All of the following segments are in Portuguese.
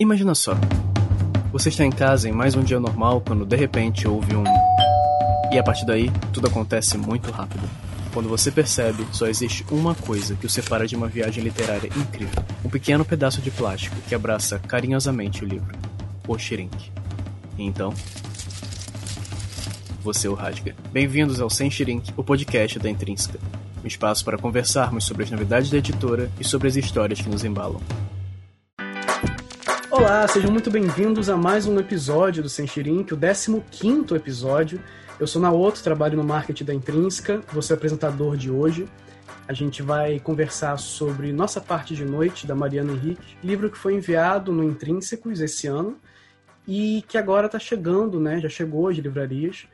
Imagina só. Você está em casa em mais um dia normal quando de repente houve um. E a partir daí, tudo acontece muito rápido. Quando você percebe, só existe uma coisa que o separa de uma viagem literária incrível: um pequeno pedaço de plástico que abraça carinhosamente o livro, o Shirink. E então. Você o rasga. Bem-vindos ao Sem Shirink, o podcast da Intrínseca. Um espaço para conversarmos sobre as novidades da editora e sobre as histórias que nos embalam. Olá, sejam muito bem-vindos a mais um episódio do Senchirink, o 15 episódio. Eu sou Naoto, trabalho no marketing da Intrínseca, vou ser apresentador de hoje. A gente vai conversar sobre Nossa Parte de Noite, da Mariana Henrique, livro que foi enviado no Intrínsecos esse ano e que agora está chegando, né? Já chegou às livrarias.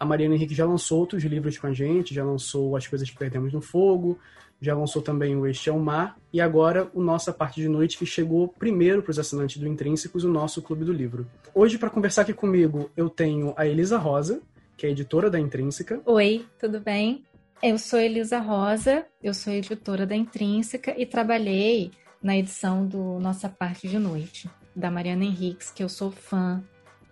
A Mariana Henrique já lançou outros livros com a gente, já lançou As Coisas que Perdemos no Fogo, já lançou também o Este é o Mar, e agora o Nossa Parte de Noite, que chegou primeiro para os assinantes do Intrínsecos, o nosso Clube do Livro. Hoje, para conversar aqui comigo, eu tenho a Elisa Rosa, que é editora da Intrínseca. Oi, tudo bem? Eu sou Elisa Rosa, eu sou editora da Intrínseca e trabalhei na edição do Nossa Parte de Noite, da Mariana Henriques, que eu sou fã,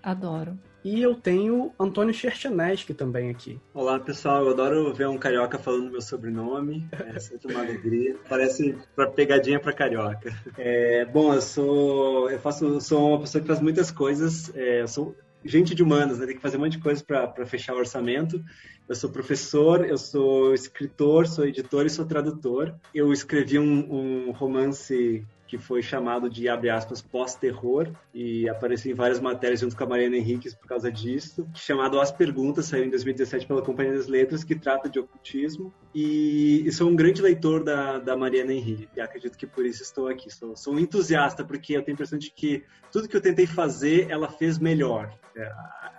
adoro. E eu tenho Antônio Chercheneschi também aqui. Olá, pessoal. Eu adoro ver um carioca falando meu sobrenome. É sempre uma alegria. Parece para pegadinha para carioca. É, bom, eu sou eu faço sou uma pessoa que faz muitas coisas. É, eu sou gente de humanas, né? Tem que fazer um monte de coisa para fechar o orçamento. Eu sou professor, eu sou escritor, sou editor e sou tradutor. Eu escrevi um, um romance que foi chamado de, abre aspas, pós-terror, e apareceu em várias matérias junto com a Mariana Henriques por causa disso, chamado As Perguntas, saiu em 2017 pela Companhia das Letras, que trata de ocultismo, e, e sou um grande leitor da, da Mariana Henrique, e acredito que por isso estou aqui. Sou, sou um entusiasta, porque eu tenho a impressão de que tudo que eu tentei fazer, ela fez melhor. É,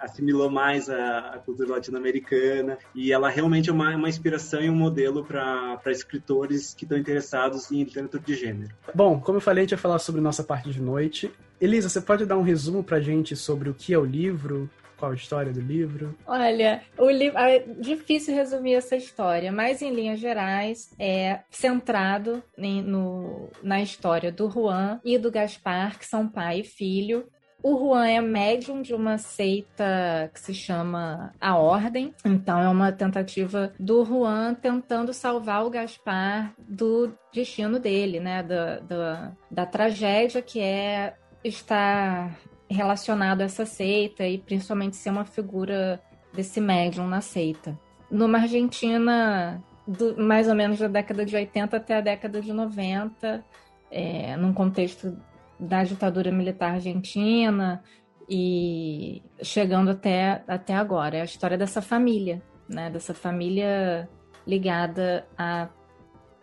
assimilou mais a, a cultura latino-americana, e ela realmente é uma, uma inspiração e um modelo para escritores que estão interessados em literatura de gênero. Bom, como eu falei, a gente vai falar sobre nossa parte de noite. Elisa, você pode dar um resumo pra gente sobre o que é o livro? Qual a história do livro? Olha, o livro é difícil resumir essa história, mas em linhas gerais é centrado em, no, na história do Juan e do Gaspar, que são pai e filho, o Juan é médium de uma seita que se chama A Ordem. Então é uma tentativa do Juan tentando salvar o Gaspar do destino dele, né? Da, da, da tragédia que é estar relacionado a essa seita e principalmente ser uma figura desse médium na seita. Numa Argentina do, mais ou menos da década de 80 até a década de 90, é, num contexto da ditadura militar argentina e chegando até, até agora. É a história dessa família, né? Dessa família ligada a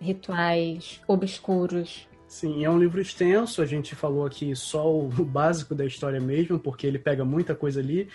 rituais obscuros. Sim, é um livro extenso, a gente falou aqui só o básico da história mesmo, porque ele pega muita coisa ali.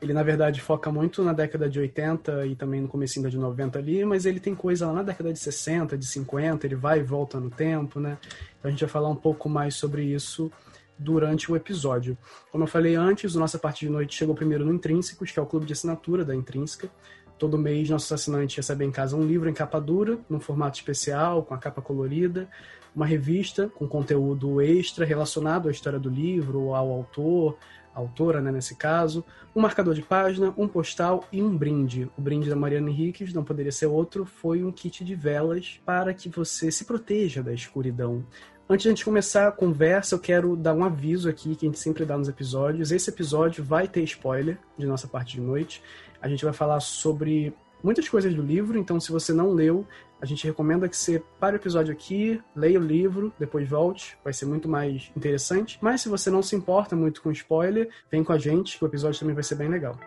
Ele, na verdade, foca muito na década de 80 e também no começo da de 90 ali, mas ele tem coisa lá na década de 60, de 50, ele vai e volta no tempo, né? Então a gente vai falar um pouco mais sobre isso durante o episódio. Como eu falei antes, nossa parte de noite chegou primeiro no Intrínsecos, que é o clube de assinatura da Intrínseca. Todo mês, nossos assinantes recebem em casa um livro em capa dura, num formato especial, com a capa colorida, uma revista com conteúdo extra relacionado à história do livro, ao autor, autora, né, nesse caso, um marcador de página, um postal e um brinde. O brinde da Mariana Henriques, não poderia ser outro, foi um kit de velas para que você se proteja da escuridão. Antes de a gente começar a conversa, eu quero dar um aviso aqui que a gente sempre dá nos episódios. Esse episódio vai ter spoiler de nossa parte de noite. A gente vai falar sobre muitas coisas do livro, então se você não leu, a gente recomenda que você pare o episódio aqui, leia o livro, depois volte, vai ser muito mais interessante. Mas se você não se importa muito com spoiler, vem com a gente, que o episódio também vai ser bem legal.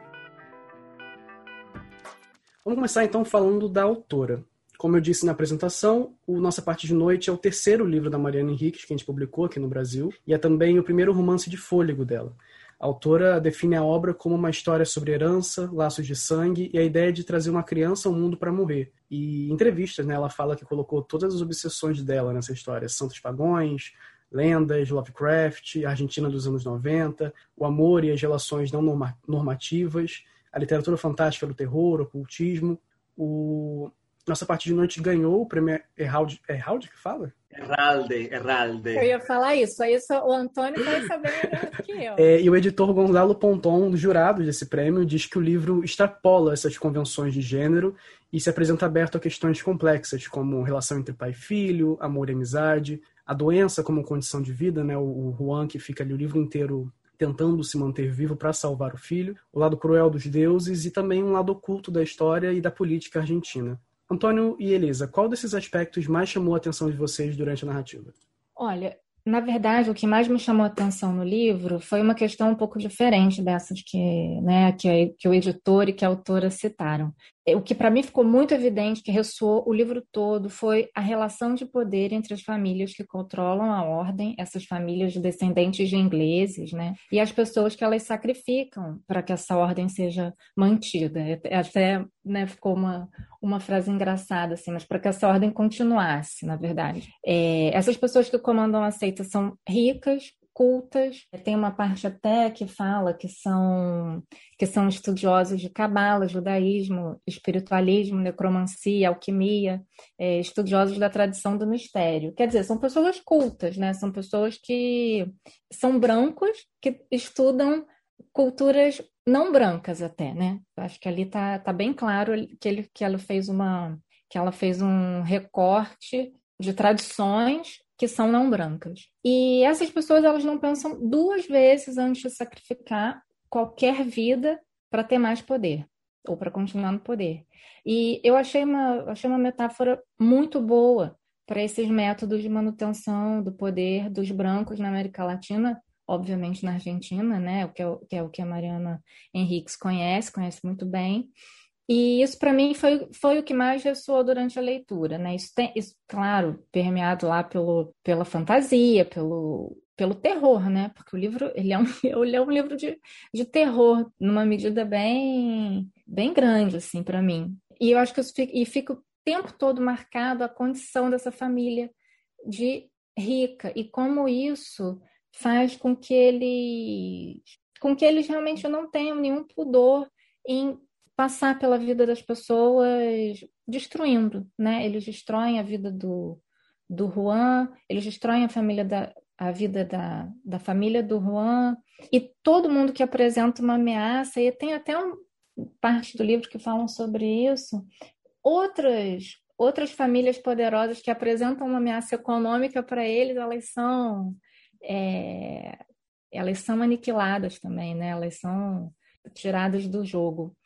Vamos começar então falando da autora. Como eu disse na apresentação, o Nossa Parte de Noite é o terceiro livro da Mariana Henriques que a gente publicou aqui no Brasil e é também o primeiro romance de fôlego dela. A autora define a obra como uma história sobre herança, laços de sangue e a ideia de trazer uma criança ao mundo para morrer. E em entrevistas, né, ela fala que colocou todas as obsessões dela nessa história: Santos Pagões, lendas, Lovecraft, Argentina dos anos 90, o amor e as relações não normativas, a literatura fantástica do terror, o ocultismo. O Nossa Parte de Noite ganhou o prêmio Herald, Herald que fala? Heralde, Heralde. Eu ia falar isso, aí o Antônio vai saber melhor do que eu. É, e o editor Gonzalo Ponton, dos jurados desse prêmio, diz que o livro extrapola essas convenções de gênero e se apresenta aberto a questões complexas, como relação entre pai e filho, amor e amizade, a doença como condição de vida, né? O Juan que fica ali o livro inteiro tentando se manter vivo para salvar o filho, o lado cruel dos deuses e também um lado oculto da história e da política argentina. Antônio e Elisa, qual desses aspectos mais chamou a atenção de vocês durante a narrativa? Olha, na verdade, o que mais me chamou a atenção no livro foi uma questão um pouco diferente dessas que, né, que, que o editor e que a autora citaram. É, o que para mim ficou muito evidente, que ressoou o livro todo, foi a relação de poder entre as famílias que controlam a ordem, essas famílias descendentes de ingleses, né? E as pessoas que elas sacrificam para que essa ordem seja mantida. É, é até né, ficou uma, uma frase engraçada, assim, mas para que essa ordem continuasse, na verdade. É, essas pessoas que comandam a seita são ricas, cultas. Tem uma parte até que fala que são que são estudiosos de cabala, judaísmo, espiritualismo, necromancia, alquimia, é, estudiosos da tradição do mistério. Quer dizer, são pessoas cultas, né? São pessoas que são brancos que estudam culturas não brancas até, né? Acho que ali tá, tá bem claro que ele que ela fez uma que ela fez um recorte de tradições que são não brancas. E essas pessoas elas não pensam duas vezes antes de sacrificar qualquer vida para ter mais poder ou para continuar no poder. E eu achei uma, achei uma metáfora muito boa para esses métodos de manutenção do poder dos brancos na América Latina, obviamente na Argentina, né, o que é o que, é o que a Mariana Henriques conhece, conhece muito bem, e isso, para mim, foi, foi o que mais ressoou durante a leitura, né? Isso, tem, isso, claro, permeado lá pelo, pela fantasia, pelo, pelo terror, né? Porque o livro, ele é um, ele é um livro de, de terror, numa medida bem, bem grande, assim, para mim. E eu acho que eu fico, e fica o tempo todo marcado a condição dessa família de rica e como isso faz com que eles com que eles realmente não tenham nenhum pudor em passar pela vida das pessoas destruindo, né? Eles destroem a vida do, do Juan, eles destroem a família da a vida da, da família do Juan e todo mundo que apresenta uma ameaça e tem até um, parte do livro que falam sobre isso. Outras outras famílias poderosas que apresentam uma ameaça econômica para eles, elas são é, elas são aniquiladas também, né? Elas são tiradas do jogo.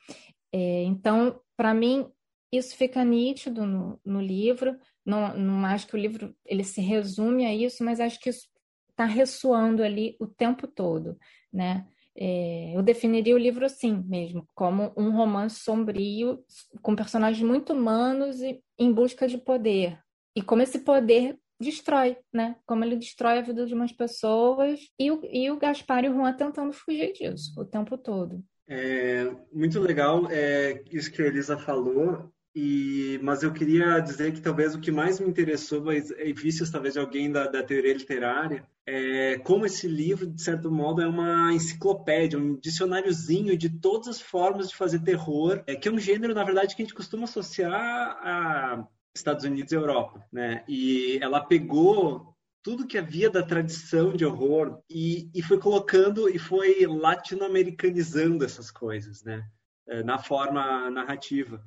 É, então, para mim, isso fica nítido no, no livro. Não, não acho que o livro ele se resume a isso, mas acho que isso está ressoando ali o tempo todo, né? É, eu definiria o livro assim mesmo, como um romance sombrio com personagens muito humanos e em busca de poder. E como esse poder destrói, né? Como ele destrói a vida de umas pessoas e o, e o Gaspar e o Juan tentando fugir disso o tempo todo. É, muito legal é, isso que a Elisa falou, e, mas eu queria dizer que talvez o que mais me interessou, mas é vícios talvez de alguém da, da teoria literária, é como esse livro, de certo modo, é uma enciclopédia, um dicionáriozinho de todas as formas de fazer terror, é, que é um gênero, na verdade, que a gente costuma associar a Estados Unidos e Europa, né? E ela pegou tudo que havia da tradição de horror e, e foi colocando e foi latino-americanizando essas coisas, né? É, na forma narrativa.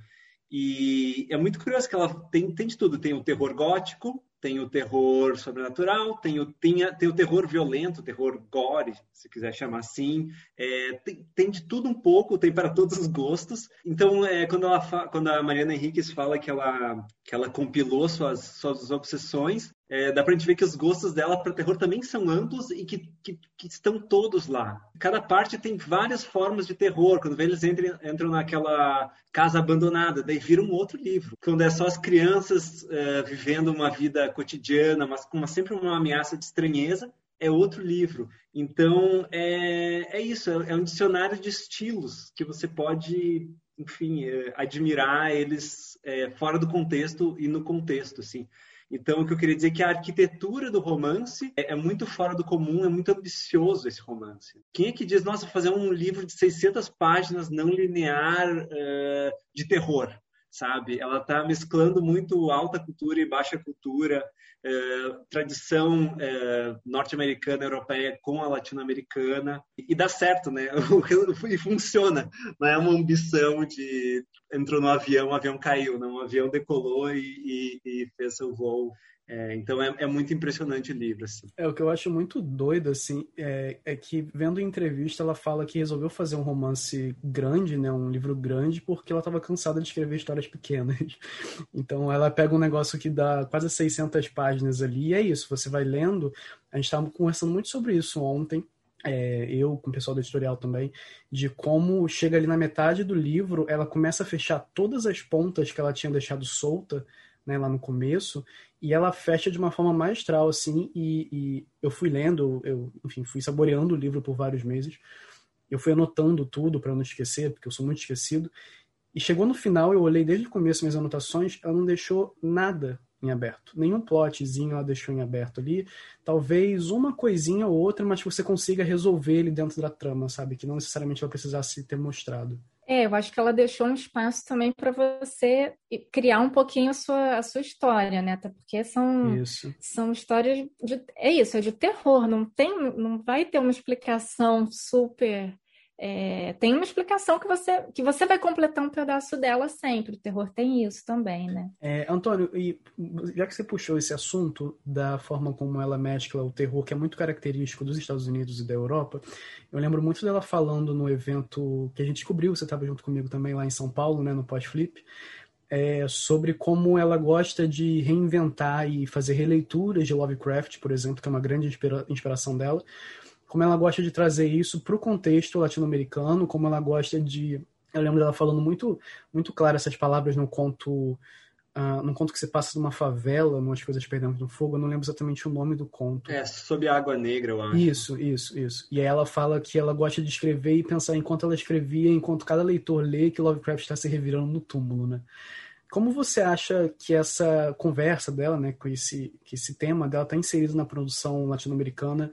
E é muito curioso que ela tem, tem de tudo. Tem o terror gótico, tem o terror sobrenatural, tem o, tem, tem o terror violento, o terror gore, se quiser chamar assim. É, tem, tem, de tudo um pouco, tem para todos os gostos. Então, é, quando, ela quando a Mariana Henriquez fala que ela, que ela compilou suas, suas obsessões, é, dá pra gente ver que os gostos dela para terror também são amplos e que, que, que, estão todos lá. Cada parte tem várias formas de terror. Quando eles entram, entram naquela casa abandonada, daí vira um outro livro. Quando é só as crianças é, vivendo uma vida cotidiana, mas com uma, sempre uma ameaça de estranheza, é outro livro. Então, é, é isso, é, é um dicionário de estilos que você pode, enfim, é, admirar eles é, fora do contexto e no contexto, assim. Então, o que eu queria dizer é que a arquitetura do romance é, é muito fora do comum, é muito ambicioso esse romance. Quem é que diz, nossa, fazer um livro de 600 páginas não linear uh, de terror? Sabe? Ela está mesclando muito alta cultura e baixa cultura, é, tradição é, norte-americana, europeia com a latino-americana e dá certo, né? e funciona. Não é uma ambição de entrou no avião, o avião caiu, não, o avião decolou e, e, e fez seu voo é, então é, é, muito impressionante o livro. Assim. É, o que eu acho muito doido, assim, é, é, que vendo entrevista, ela fala que resolveu fazer um romance grande, né, um livro grande, porque ela estava cansada de escrever histórias pequenas. Então ela pega um negócio que dá quase 600 páginas ali, e é isso, você vai lendo. A gente estava conversando muito sobre isso ontem, é, eu com o pessoal do editorial também, de como chega ali na metade do livro, ela começa a fechar todas as pontas que ela tinha deixado solta né, lá no começo, e ela fecha de uma forma maestral, assim, e, e, eu fui lendo, eu, enfim, fui saboreando o livro por vários meses, eu fui anotando tudo para não esquecer, porque eu sou muito esquecido, e chegou no final, eu olhei desde o começo minhas anotações, ela não deixou nada em aberto. Nenhum plotzinho ela deixou em aberto ali. Talvez uma coisinha ou outra, mas que você consiga resolver ele dentro da trama, sabe? Que não necessariamente vai precisar se ter mostrado. É, eu acho que ela deixou um espaço também para você criar um pouquinho a sua, a sua história, né? Até porque são, isso. são histórias de. É isso, é de terror, não tem, não vai ter uma explicação super é, tem uma explicação que você, que você vai completar um pedaço dela sempre. O terror tem isso também, né? É, Antônio, e já que você puxou esse assunto da forma como ela mescla o terror, que é muito característico dos Estados Unidos e da Europa, eu lembro muito dela falando no evento que a gente descobriu, você estava junto comigo também lá em São Paulo, né, no Pós-Flip, é, sobre como ela gosta de reinventar e fazer releituras de Lovecraft, por exemplo, que é uma grande inspira inspiração dela, como ela gosta de trazer isso para o contexto latino-americano, como ela gosta de. Eu lembro dela falando muito, muito claro essas palavras no conto. Uh, num conto que se passa numa favela, umas coisas perdendo no fogo, eu não lembro exatamente o nome do conto. É, Sob a Água Negra, eu acho. Isso, isso, isso. E aí ela fala que ela gosta de escrever e pensar enquanto ela escrevia, enquanto cada leitor lê, que Lovecraft está se revirando no túmulo, né? Como você acha que essa conversa dela, né, com esse, que esse tema dela está inserido na produção latino-americana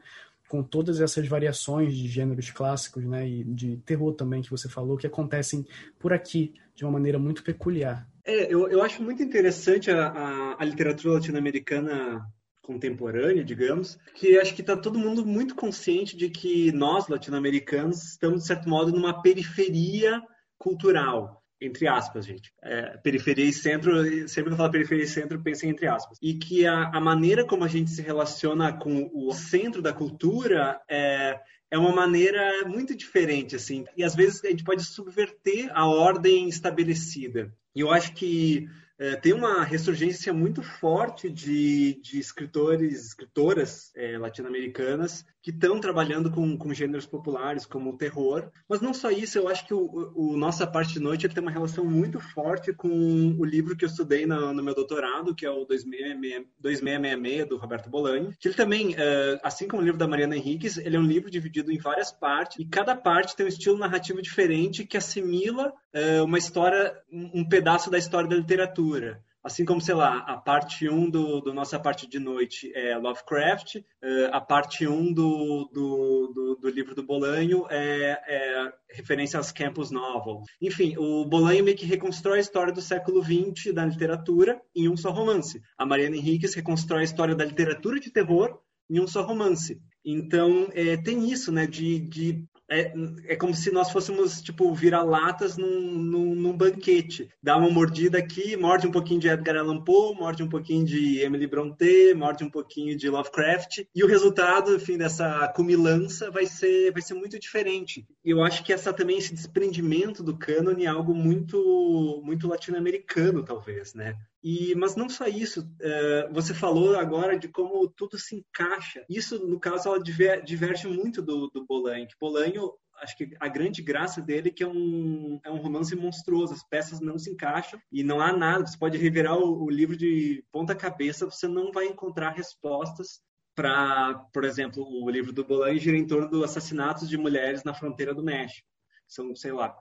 com todas essas variações de gêneros clássicos, né, e de terror também que você falou, que acontecem por aqui de uma maneira muito peculiar. É, eu, eu acho muito interessante a, a, a literatura latino-americana contemporânea, digamos, que acho que está todo mundo muito consciente de que nós, latino-americanos, estamos, de certo modo, numa periferia cultural entre aspas, gente. É, periferia e centro, sempre que eu falo periferia e centro, pensem entre aspas. E que a, a, maneira como a gente se relaciona com o centro da cultura é, é uma maneira muito diferente, assim. E às vezes a gente pode subverter a ordem estabelecida. E eu acho que é, tem uma ressurgência muito forte de, de escritores, escritoras é, latino-americanas que estão trabalhando com, com gêneros populares, como o terror. Mas não só isso, eu acho que o, o Nossa Parte de Noite tem uma relação muito forte com o livro que eu estudei no, no meu doutorado, que é o 2666, do Roberto Bolani. Que ele também, é, assim como o livro da Mariana Henriques, ele é um livro dividido em várias partes, e cada parte tem um estilo narrativo diferente que assimila é, uma história, um pedaço da história da literatura. Assim como, sei lá, a parte 1 do, do Nossa Parte de Noite é Lovecraft, uh, a parte 1 do, do, do, do, livro do Bolanho é, é, referência aos campus novel. Enfim, o Bolanho meio que reconstrói a história do século XX da literatura em um só romance. A Mariana Henriques reconstrói a história da literatura de terror em um só romance. Então, é, tem isso, né, de, de é, é como se nós fôssemos, tipo, vira-latas num, num, num, banquete. Dá uma mordida aqui, morde um pouquinho de Edgar Allan Poe, morde um pouquinho de Emily Brontë, morde um pouquinho de Lovecraft. E o resultado, enfim, dessa cumilança vai ser, vai ser muito diferente. E eu acho que essa também, esse desprendimento do cânone é algo muito, muito latino-americano, talvez, né? E, mas não só isso, é, você falou agora de como tudo se encaixa. Isso, no caso, ela diverge muito do, do Bolanho. Bolanho, acho que a grande graça dele é que é um, é um romance monstruoso, as peças não se encaixam e não há nada. Você pode revirar o, o livro de ponta cabeça, você não vai encontrar respostas para, por exemplo, o livro do Bolanho gira em torno dos assassinatos de mulheres na fronteira do México. São, sei lá,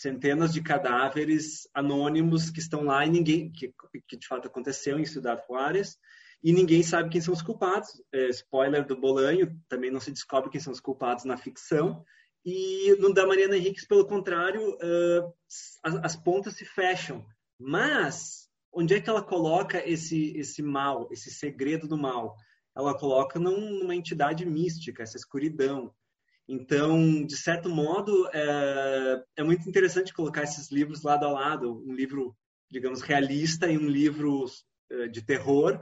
centenas de cadáveres anônimos que estão lá e ninguém que, que de fato aconteceu em Ciudad Juárez e ninguém sabe quem são os culpados. É, spoiler do Bolanho, também não se descobre quem são os culpados na ficção. E no da Mariana Henriques, pelo contrário, uh, as, as, pontas se fecham. Mas onde é que ela coloca esse esse mal, esse segredo do mal? Ela coloca num, numa entidade mística, essa escuridão. Então, de certo modo, é, é muito interessante colocar esses livros lado a lado, um livro, digamos, realista e um livro é, de terror,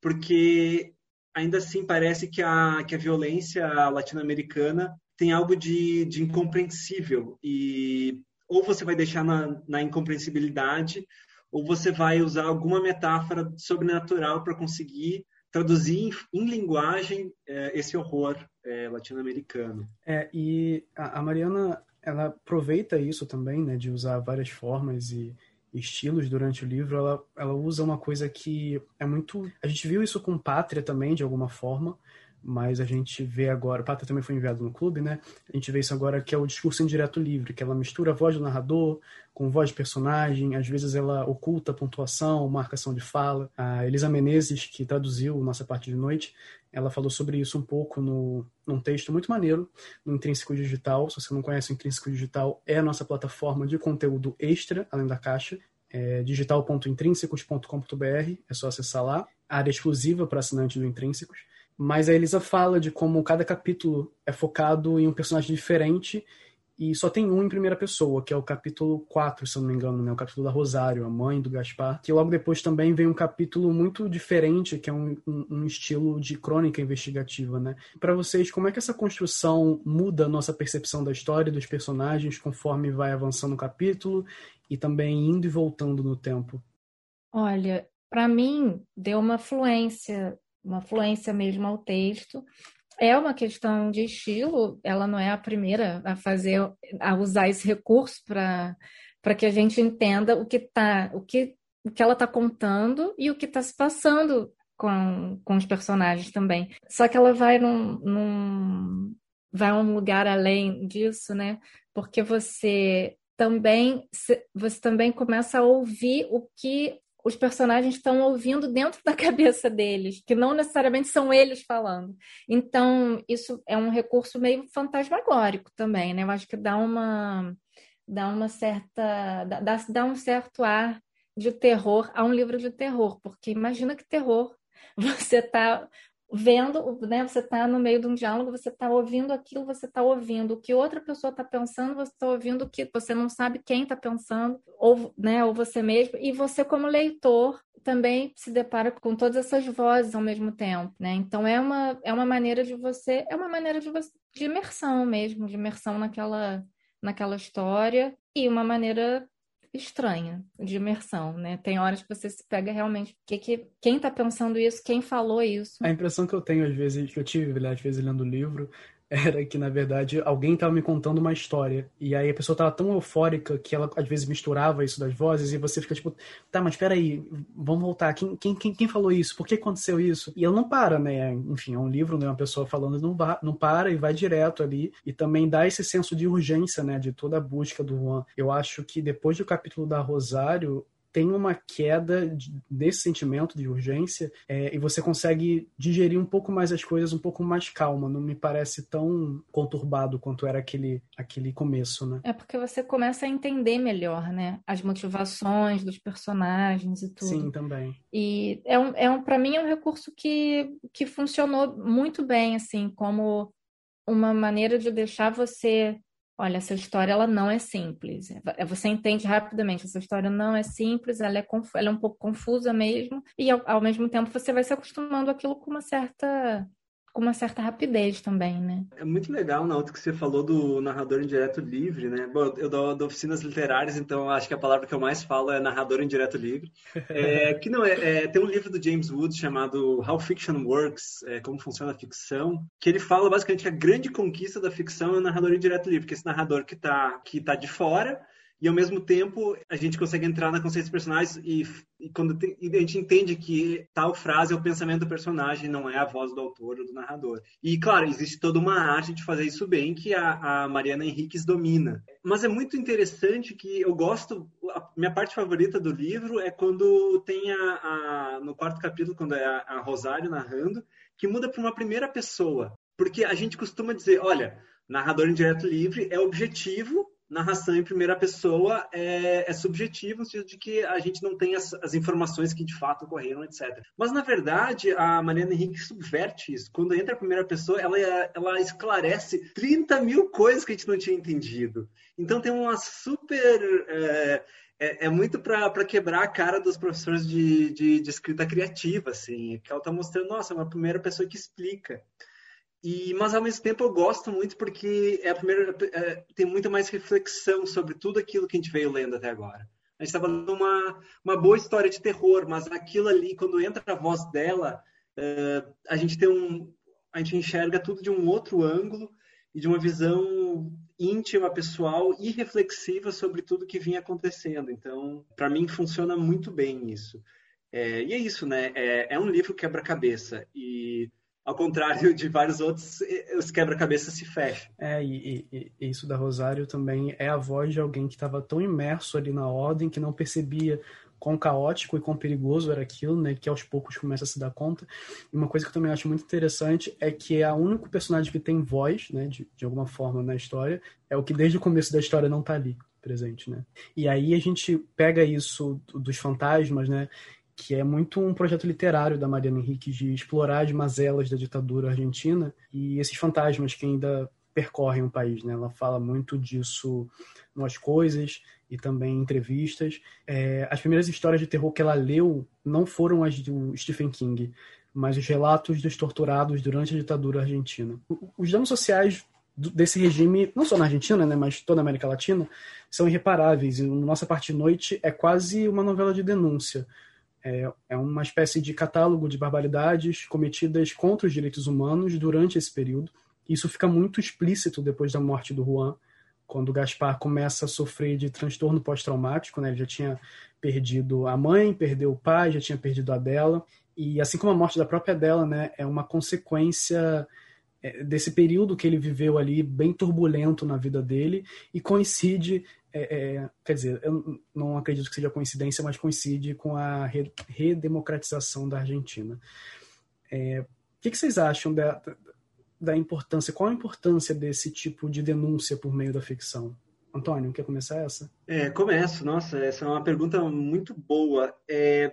porque ainda assim parece que a, que a violência latino-americana tem algo de, de incompreensível. E ou você vai deixar na, na incompreensibilidade ou você vai usar alguma metáfora sobrenatural para conseguir traduzir em, em linguagem é, esse horror é, latino-americano. É, e a, a, Mariana ela aproveita isso também, né, de usar várias formas e estilos durante o livro. Ela, ela usa uma coisa que é muito. A gente viu isso com Pátria também, de alguma forma, mas a gente vê agora, o Pátria também foi enviado no clube, né? A gente vê isso agora que é o discurso indireto livre, que ela mistura a voz do narrador com voz de personagem, às vezes ela oculta pontuação, marcação de fala. A Elisa Menezes, que traduziu Nossa Parte de Noite, ela falou sobre isso um pouco no, num texto muito maneiro no Intrínseco Digital. Se você não conhece o Intrínseco Digital, é a nossa plataforma de conteúdo extra, além da caixa. É digital.intrínsecos.com.br, é só acessar lá. área exclusiva para assinantes do Intrínsecos. Mas a Elisa fala de como cada capítulo é focado em um personagem diferente e só tem um em primeira pessoa, que é o capítulo 4, se eu não me engano, né? o capítulo da Rosário, a mãe do Gaspar. Que logo depois também vem um capítulo muito diferente, que é um, um, um estilo de crônica investigativa. Né? Para vocês, como é que essa construção muda a nossa percepção da história, dos personagens, conforme vai avançando o capítulo e também indo e voltando no tempo? Olha, para mim, deu uma fluência uma fluência mesmo ao texto. É uma questão de estilo, ela não é a primeira a fazer, a usar esse recurso para que a gente entenda o que tá, o que, o que ela está contando e o que está se passando com, com os personagens também. Só que ela vai num, num vai um lugar além disso, né? Porque você também você também começa a ouvir o que os personagens estão ouvindo dentro da cabeça deles, que não necessariamente são eles falando. Então, isso é um recurso meio fantasmagórico também, né? Eu acho que dá uma dá uma certa dá, dá um certo ar de terror a um livro de terror, porque imagina que terror você está vendo, né? Você está no meio de um diálogo, você está ouvindo aquilo, você está ouvindo o que outra pessoa está pensando, você está ouvindo o que você não sabe quem está pensando, ou, né, ou você mesmo, e você como leitor também se depara com todas essas vozes ao mesmo tempo, né? Então é uma é uma maneira de você, é uma maneira de você de imersão mesmo, de imersão naquela naquela história e uma maneira estranha de imersão, né? Tem horas que você se pega realmente que, que quem está pensando isso, quem falou isso. A impressão que eu tenho às vezes, que eu tive, às vezes lendo o livro, era que, na verdade, alguém estava me contando uma história. E aí a pessoa estava tão eufórica que ela, às vezes, misturava isso das vozes e você fica tipo, tá, mas peraí, vamos voltar. Quem, quem, quem, quem falou isso? Por que aconteceu isso? E ela não para, né? Enfim, é um livro, né? Uma pessoa falando não, não para e vai direto ali. E também dá esse senso de urgência, né? De toda a busca do Juan. Eu acho que depois do capítulo da Rosário, tem uma queda desse sentimento de urgência é, e você consegue digerir um pouco mais as coisas, um pouco mais calma. Não me parece tão conturbado quanto era aquele, aquele começo, né? É porque você começa a entender melhor, né? As motivações dos personagens e tudo. Sim, também. E é um, é um, para mim é um recurso que, que funcionou muito bem, assim, como uma maneira de deixar você olha, essa história ela não é simples. É, você entende rapidamente, essa história não é simples, ela é, ela é um pouco confusa mesmo, e ao, ao mesmo tempo você vai se acostumando aquilo com uma certa com uma certa rapidez também, né? É muito legal, Nauta, que você falou do narrador indireto livre, né? Bom, eu dou, dou, oficinas literárias, então acho que a palavra que eu mais falo é narrador indireto livre. É, que não é, é, Tem um livro do James Wood chamado How Fiction Works, é, Como Funciona a Ficção, que ele fala basicamente que a grande conquista da ficção é o narrador indireto livre, que é esse narrador que está que tá de fora e ao mesmo tempo a gente consegue entrar na consciência dos personagens e, e quando tem, e a gente entende que tal frase é o pensamento do personagem, não é a voz do autor ou do narrador. E claro, existe toda uma arte de fazer isso bem que a, a Mariana Henriques domina. Mas é muito interessante que eu gosto, a minha parte favorita do livro é quando tem a, a no quarto capítulo, quando é a, a Rosário narrando, que muda para uma primeira pessoa. Porque a gente costuma dizer, olha, narrador em direto livre é objetivo narração em primeira pessoa é, é subjetivo, no sentido de que a gente não tem as, as, informações que de fato ocorreram, etc. Mas, na verdade, a Mariana Henrique subverte isso. Quando entra a primeira pessoa, ela, ela esclarece 30 mil coisas que a gente não tinha entendido. Então, tem uma super. É, é, é muito para quebrar a cara dos professores de, de, de escrita criativa, assim, que ela está mostrando, nossa, é uma primeira pessoa que explica. E, mas ao mesmo tempo eu gosto muito porque é a primeira é, tem muito mais reflexão sobre tudo aquilo que a gente veio lendo até agora. A gente estava lendo uma, uma boa história de terror, mas aquilo ali, quando entra a voz dela, é, a gente tem um, a gente enxerga tudo de um outro ângulo e de uma visão íntima, pessoal e reflexiva sobre tudo que vinha acontecendo. Então, para mim funciona muito bem isso. É, e é isso, né? É, é um livro quebra-cabeça e ao contrário de vários outros, os quebra-cabeças se fecham. É, e, e, e, isso da Rosário também é a voz de alguém que estava tão imerso ali na ordem que não percebia quão caótico e quão perigoso era aquilo, né, que aos poucos começa a se dar conta. E uma coisa que eu também acho muito interessante é que é o único personagem que tem voz, né, de, de alguma forma na história, é o que desde o começo da história não está ali presente, né? E aí a gente pega isso dos fantasmas, né, que é muito um projeto literário da Mariana Henrique de explorar as mazelas da ditadura argentina e esses fantasmas que ainda percorrem o país, né? Ela fala muito disso nas coisas e também em entrevistas. É, as primeiras histórias de terror que ela leu não foram as do Stephen King, mas os relatos dos torturados durante a ditadura argentina. Os danos sociais desse regime, não só na Argentina, né, mas toda a América Latina, são irreparáveis. E Nossa Parte Noite é quase uma novela de denúncia é, é uma espécie de catálogo de barbaridades cometidas contra os direitos humanos durante esse período. Isso fica muito explícito depois da morte do Juan, quando Gaspar começa a sofrer de transtorno pós-traumático, né? Ele já tinha perdido a mãe, perdeu o pai, já tinha perdido a dela, e assim como a morte da própria dela, né, é uma consequência é, desse período que ele viveu ali, bem turbulento na vida dele, e coincide é, é, quer dizer, eu não acredito que seja coincidência, mas coincide com a redemocratização da Argentina. É, o que, que, vocês acham da, da importância? Qual a importância desse tipo de denúncia por meio da ficção? Antônio, quer começar essa? É, começo. Nossa, essa é uma pergunta muito boa. É,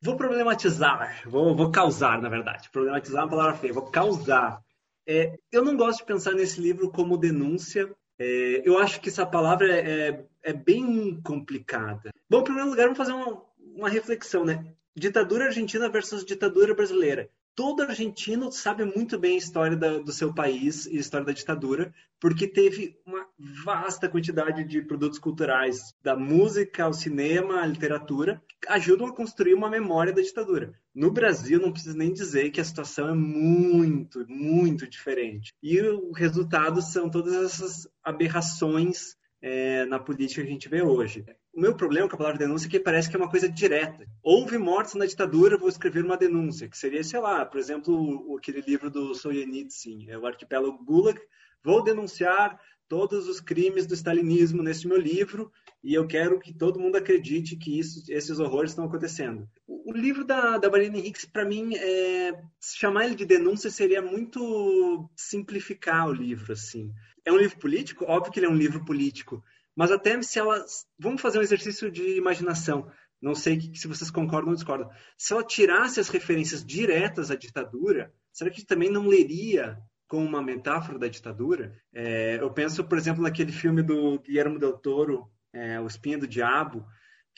vou problematizar, vou, vou, causar, na verdade. Problematizar é uma palavra feia, vou causar. É, eu não gosto de pensar nesse livro como denúncia, é, eu acho que essa palavra é, é, é bem complicada. Bom, em primeiro lugar, vamos fazer uma, uma reflexão, né? Ditadura argentina versus ditadura brasileira todo argentino sabe muito bem a história da, do seu país e a história da ditadura, porque teve uma vasta quantidade de produtos culturais, da música ao cinema, à literatura, que ajudam a construir uma memória da ditadura. No Brasil, não preciso nem dizer que a situação é muito, muito diferente. E o resultado são todas essas aberrações é, na política que a gente vê hoje. O meu problema com a palavra denúncia é que parece que é uma coisa direta. Houve mortes na ditadura, vou escrever uma denúncia, que seria, sei lá, por exemplo, aquele livro do Solzhenitsyn, é o arquipélago Gulag, vou denunciar todos os crimes do stalinismo neste meu livro e eu quero que todo mundo acredite que isso, esses horrores estão acontecendo. O, o livro da, da Mariana Henriques, para mim, é, chamar ele de denúncia seria muito simplificar o livro, assim. É um livro político? Óbvio que ele é um livro político, mas até se ela. Vamos fazer um exercício de imaginação. Não sei se vocês concordam ou discordam. Se ela tirasse as referências diretas à ditadura, será que também não leria como uma metáfora da ditadura? É, eu penso, por exemplo, naquele filme do Guillermo del Toro, é, O Espinho do Diabo,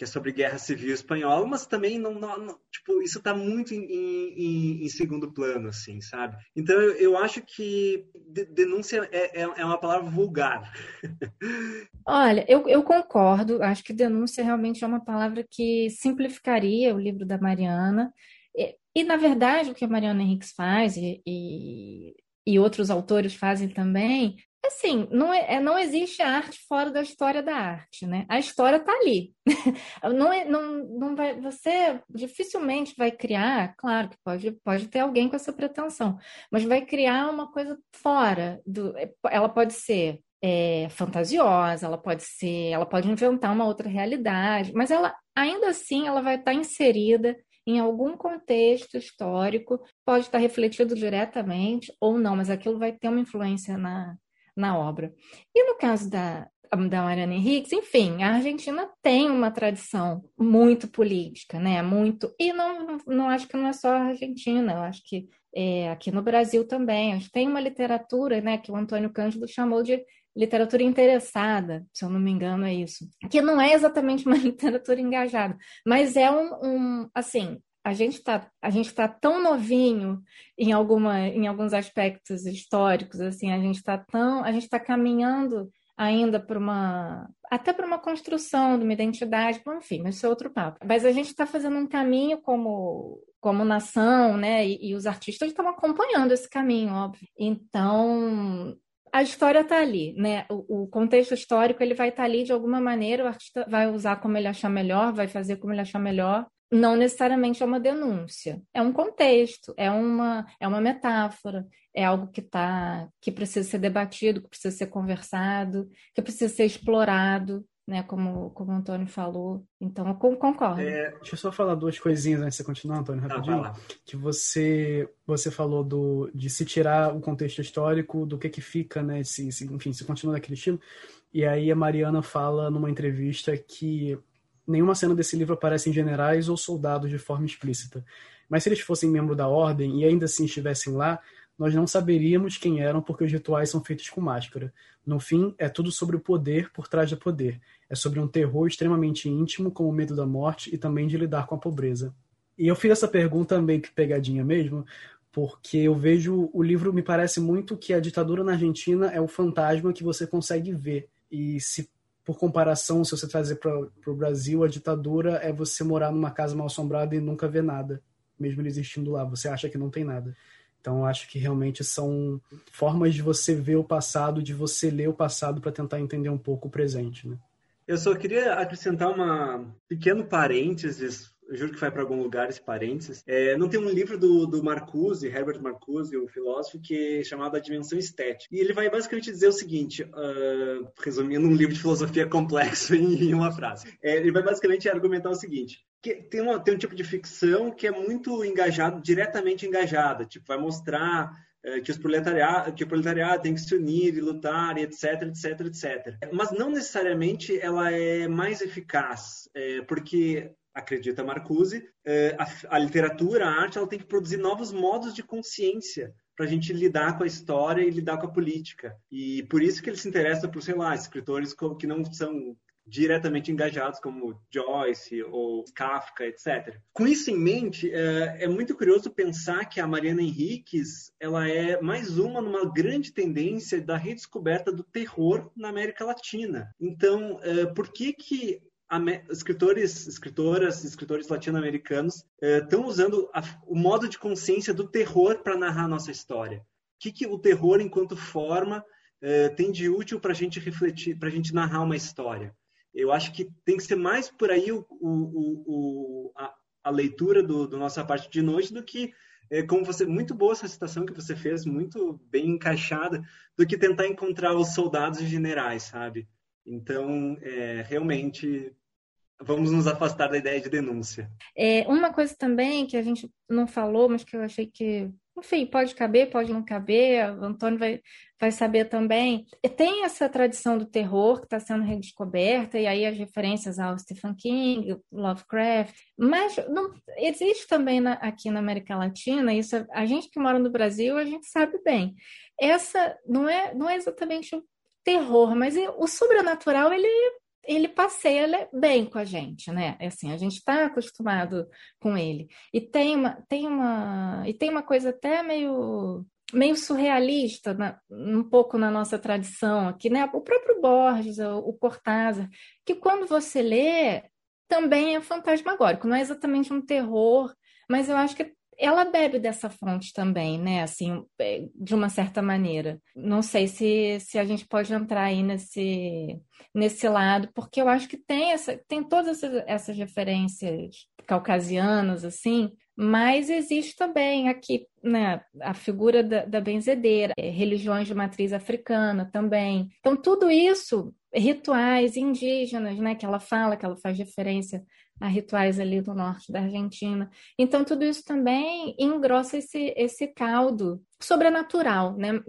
que é sobre guerra civil espanhola, mas também não, não, não tipo, isso está muito em, em, em, segundo plano, assim, sabe? Então eu, eu acho que denúncia é, é, é, uma palavra vulgar. Olha, eu, eu concordo, acho que denúncia realmente é uma palavra que simplificaria o livro da Mariana. E, e na verdade, o que a Mariana Henriques faz e, e, e outros autores fazem também assim, não, é, é, não existe arte fora da história da arte, né? A história está ali. não, é, não, não vai, você dificilmente vai criar, claro que pode, pode ter alguém com essa pretensão, mas vai criar uma coisa fora do. É, ela pode ser é, fantasiosa, ela pode ser, ela pode inventar uma outra realidade, mas ela ainda assim ela vai estar inserida em algum contexto histórico, pode estar refletido diretamente ou não, mas aquilo vai ter uma influência na, na obra. E no caso da, da Mariana Henriques, enfim, a Argentina tem uma tradição muito política, né? Muito. E não, não acho que não é só a Argentina, eu acho que é, aqui no Brasil também. Acho que tem uma literatura, né, que o Antônio Cândido chamou de literatura interessada, se eu não me engano, é isso. Que não é exatamente uma literatura engajada, mas é um, um assim, a gente está a gente tá tão novinho em alguma em alguns aspectos históricos assim a gente está tão a gente está caminhando ainda para uma até para uma construção de uma identidade, enfim, mas isso é outro papo. Mas a gente está fazendo um caminho como como nação, né? E, e os artistas estão acompanhando esse caminho, óbvio. Então a história está ali, né? O, o, contexto histórico ele vai estar tá ali de alguma maneira, o artista vai usar como ele achar melhor, vai fazer como ele achar melhor, não necessariamente é uma denúncia, é um contexto, é uma, é uma metáfora, é algo que tá, que precisa ser debatido, que precisa ser conversado, que precisa ser explorado, né? Como, como o Antônio falou. Então, eu concordo. É, deixa eu só falar duas coisinhas antes de você continuar, Antônio, rapidinho. Não, que você, você falou do, de se tirar o contexto histórico, do que que fica, né? Se, se, enfim, se continua naquele estilo. E aí a Mariana fala numa entrevista que nenhuma cena desse livro aparece em generais ou soldados de forma explícita. Mas se eles fossem membro da ordem e ainda assim estivessem lá, nós não saberíamos quem eram porque os rituais são feitos com máscara. No fim, é tudo sobre o poder por trás do poder. É sobre um terror extremamente íntimo, como o medo da morte e também de lidar com a pobreza. E eu fiz essa pergunta meio que pegadinha mesmo, porque eu vejo o livro me parece muito que a ditadura na Argentina é o fantasma que você consegue ver. E se por comparação, se você trazer para o Brasil, a ditadura é você morar numa casa mal assombrada e nunca ver nada, mesmo ele existindo lá. Você acha que não tem nada. Então, acho que realmente são formas de você ver o passado, de você ler o passado para tentar entender um pouco o presente, né? Eu só queria acrescentar uma pequeno parênteses juro que vai para algum lugar esse parênteses. É, não tem um livro do, do Marcuse, Herbert Marcuse, o filósofo, que é chamado A Dimensão Estética. E ele vai basicamente dizer o seguinte, uh, resumindo um livro de filosofia complexo em, uma frase. É, ele vai basicamente argumentar o seguinte, tem, uma, tem um tipo de ficção que é muito engajado, diretamente engajada, tipo, vai mostrar é, que, os proletariado, que o proletariado tem que se unir e lutar, e etc, etc, etc. Mas não necessariamente ela é mais eficaz, é, porque acredita Marcuse, é, a, a, literatura, a arte, ela tem que produzir novos modos de consciência para a gente lidar com a história e lidar com a política. E por isso que ele se interessa por, sei lá, escritores que não são diretamente engajados, como Joyce ou Kafka, etc. Com isso em mente, é, é, muito curioso pensar que a Mariana Henriques ela é mais uma numa grande tendência da redescoberta do terror na América Latina. Então, é, por que que escritores, escritoras, escritores latino-americanos estão eh, usando a, o modo de consciência do terror para narrar a nossa história. O que, que o terror, enquanto forma, eh, tem de útil para a gente refletir, para a gente narrar uma história? Eu acho que tem que ser mais por aí o, o, o a, a, leitura do, do, nossa parte de noite do que é, como você muito boa essa citação que você fez, muito bem encaixada, do que tentar encontrar os soldados e generais, sabe? Então, é, realmente vamos nos afastar da ideia de denúncia. É, uma coisa também que a gente não falou, mas que eu achei que, enfim, pode caber, pode não caber, o Antônio vai, vai saber também. Tem essa tradição do terror que está sendo redescoberta, e aí as referências ao Stephen King, Lovecraft, mas não, existe também na, aqui na América Latina, isso a gente que mora no Brasil, a gente sabe bem. Essa não é, não é exatamente terror, mas o sobrenatural ele ele passeia bem com a gente, né? É assim, a gente está acostumado com ele. E tem uma, tem uma, e tem uma coisa até meio meio surrealista, na, um pouco na nossa tradição aqui, né? O próprio Borges, o, o Cortázar, que quando você lê também é fantasmagórico, não é exatamente um terror, mas eu acho que ela bebe dessa fonte também, né? Assim, é, de uma certa maneira. Não sei se, se a gente pode entrar aí nesse, nesse lado, porque eu acho que tem, essa, tem todas essas, essas referências caucasianas, assim, mas existe também aqui né, a figura da, da benzedeira, é, religiões de matriz africana também. Então, tudo isso, rituais indígenas, né, que ela fala, que ela faz referência a rituais ali do norte da Argentina. Então, tudo isso também engrossa esse, esse caldo sobrenatural, né?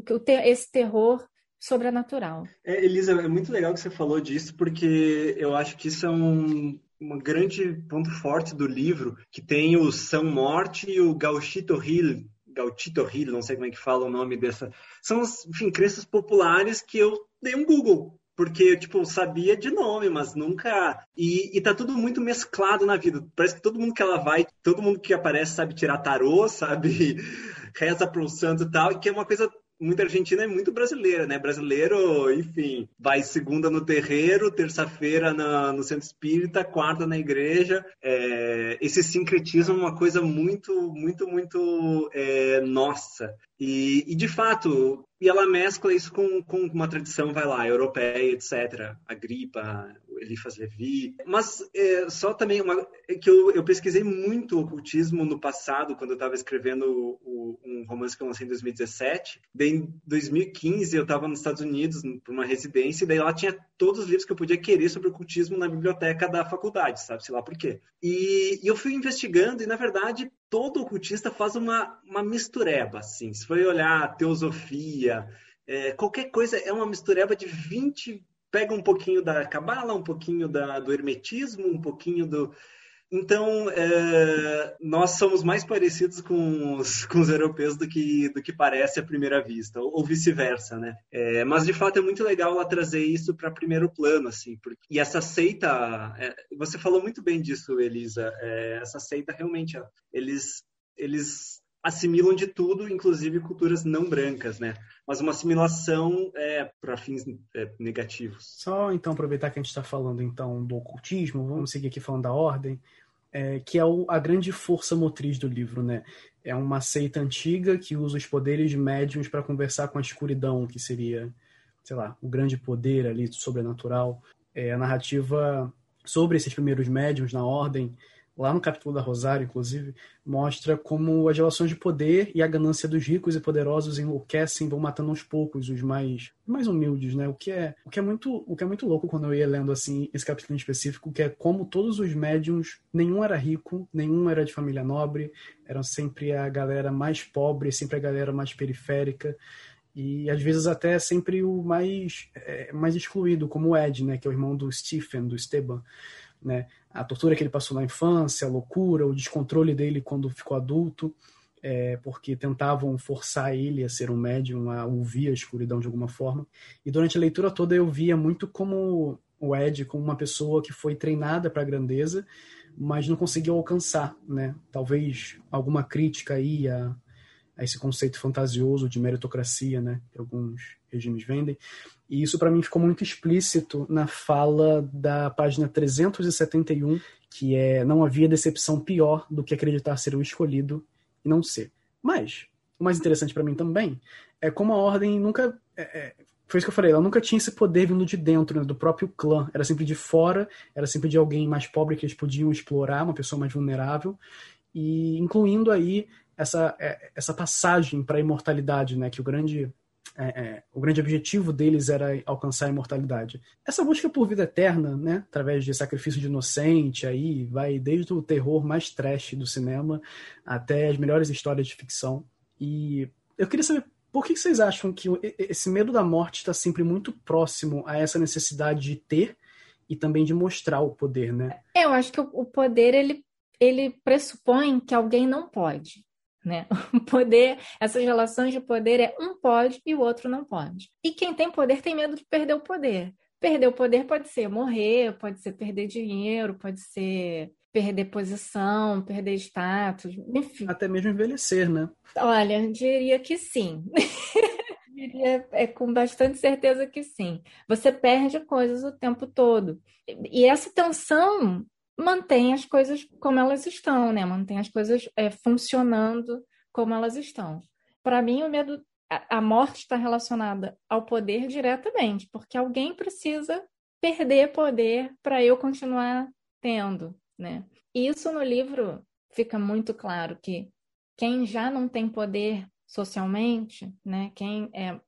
Esse terror sobrenatural. É, Elisa, é muito legal que você falou disso, porque eu acho que isso é um, um grande ponto forte do livro, que tem o São Morte e o Gauchito Hill, Gauchito Hill, não sei como é que fala o nome dessa. São, enfim, crenças populares que eu dei um Google porque, tipo, sabia de nome, mas nunca. E, e tá tudo muito mesclado na vida. Parece que todo mundo que ela vai, todo mundo que aparece sabe tirar tarô, sabe? Reza para um santo e tal, e que é uma coisa muito argentina e muito brasileira, né? Brasileiro, enfim, vai segunda no terreiro, terça-feira no centro espírita, quarta na igreja. É, esse sincretismo é uma coisa muito, muito, muito é, nossa. E, e, de fato, e ela mescla isso com, com uma tradição, vai lá, europeia, etc. A gripa, Elifas Levi. Mas é, só também uma, é que eu, eu, pesquisei muito o ocultismo no passado, quando eu estava escrevendo o, um romance que eu lancei em 2017. Daí, em 2015, eu estava nos Estados Unidos, por uma residência, e daí lá tinha todos os livros que eu podia querer sobre ocultismo na biblioteca da faculdade, sabe? Sei lá por quê. E, e eu fui investigando, e na verdade, todo ocultista faz uma, uma mistureba, assim. Se for olhar teosofia, é, qualquer coisa é uma mistureba de 20. Pega um pouquinho da cabala, um pouquinho da, do hermetismo, um pouquinho do. Então, é, nós somos mais parecidos com os, com os, europeus do que, do que parece à primeira vista, ou, ou vice-versa, né? É, mas, de fato, é muito legal ela trazer isso para primeiro plano, assim. Porque, e essa seita, é, você falou muito bem disso, Elisa, é, essa seita, realmente, ó, eles, eles assimilam de tudo, inclusive culturas não brancas, né? Mas uma assimilação é, para fins é, negativos. Só então aproveitar que a gente está falando então do ocultismo, vamos seguir aqui falando da ordem é, que é o, a grande força motriz do livro, né? É uma seita antiga que usa os poderes de médiums para conversar com a escuridão, que seria, sei lá, o grande poder ali sobrenatural. É, a narrativa sobre esses primeiros médiums na ordem lá no capítulo da Rosário, inclusive, mostra como as relações de poder e a ganância dos ricos e poderosos enlouquecem, vão matando aos poucos os mais mais humildes, né? O que é o que é muito o que é muito louco quando eu ia lendo assim esse capítulo em específico, que é como todos os médiums, nenhum era rico, nenhum era de família nobre, eram sempre a galera mais pobre, sempre a galera mais periférica e às vezes até sempre o mais é, mais excluído, como o Ed, né, que é o irmão do Stephen, do Esteban né? A tortura que ele passou na infância, a loucura, o descontrole dele quando ficou adulto, é, porque tentavam forçar ele a ser um médium, a ouvir a escuridão de alguma forma. E durante a leitura toda eu via muito como o Ed, como uma pessoa que foi treinada para a grandeza, mas não conseguiu alcançar, né? Talvez alguma crítica aí a, a esse conceito fantasioso de meritocracia, né? Que alguns regimes vendem. E isso para mim ficou muito explícito na fala da página 371, que é não havia decepção pior do que acreditar ser o escolhido e não ser. Mas o mais interessante para mim também é como a ordem nunca é, é, foi isso que eu falei, ela nunca tinha esse poder vindo de dentro, né, do próprio clã. Era sempre de fora, era sempre de alguém mais pobre que eles podiam explorar, uma pessoa mais vulnerável, e incluindo aí essa, é, essa passagem para a imortalidade, né, que o grande é, é, o grande objetivo deles era alcançar a imortalidade. Essa busca por vida eterna, né, através de sacrifício de inocente, aí vai desde o terror mais trash do cinema até as melhores histórias de ficção. E eu queria saber por que vocês acham que esse medo da morte está sempre muito próximo a essa necessidade de ter e também de mostrar o poder, né? Eu acho que o poder ele, ele pressupõe que alguém não pode né? O poder, essas relações de poder é um pode e o outro não pode. E quem tem poder tem medo de perder o poder. Perder o poder pode ser morrer, pode ser perder dinheiro, pode ser perder posição, perder status, enfim. Até mesmo envelhecer, né? Olha, diria que sim. diria é com bastante certeza que sim. Você perde coisas o tempo todo. E essa tensão mantém as coisas como elas estão, né? Mantém as coisas é, funcionando como elas estão. Para mim, o medo, a, morte está relacionada ao poder diretamente, porque alguém precisa perder poder para eu continuar tendo, né? E isso no livro fica muito claro que quem já não tem poder socialmente, né? Quem é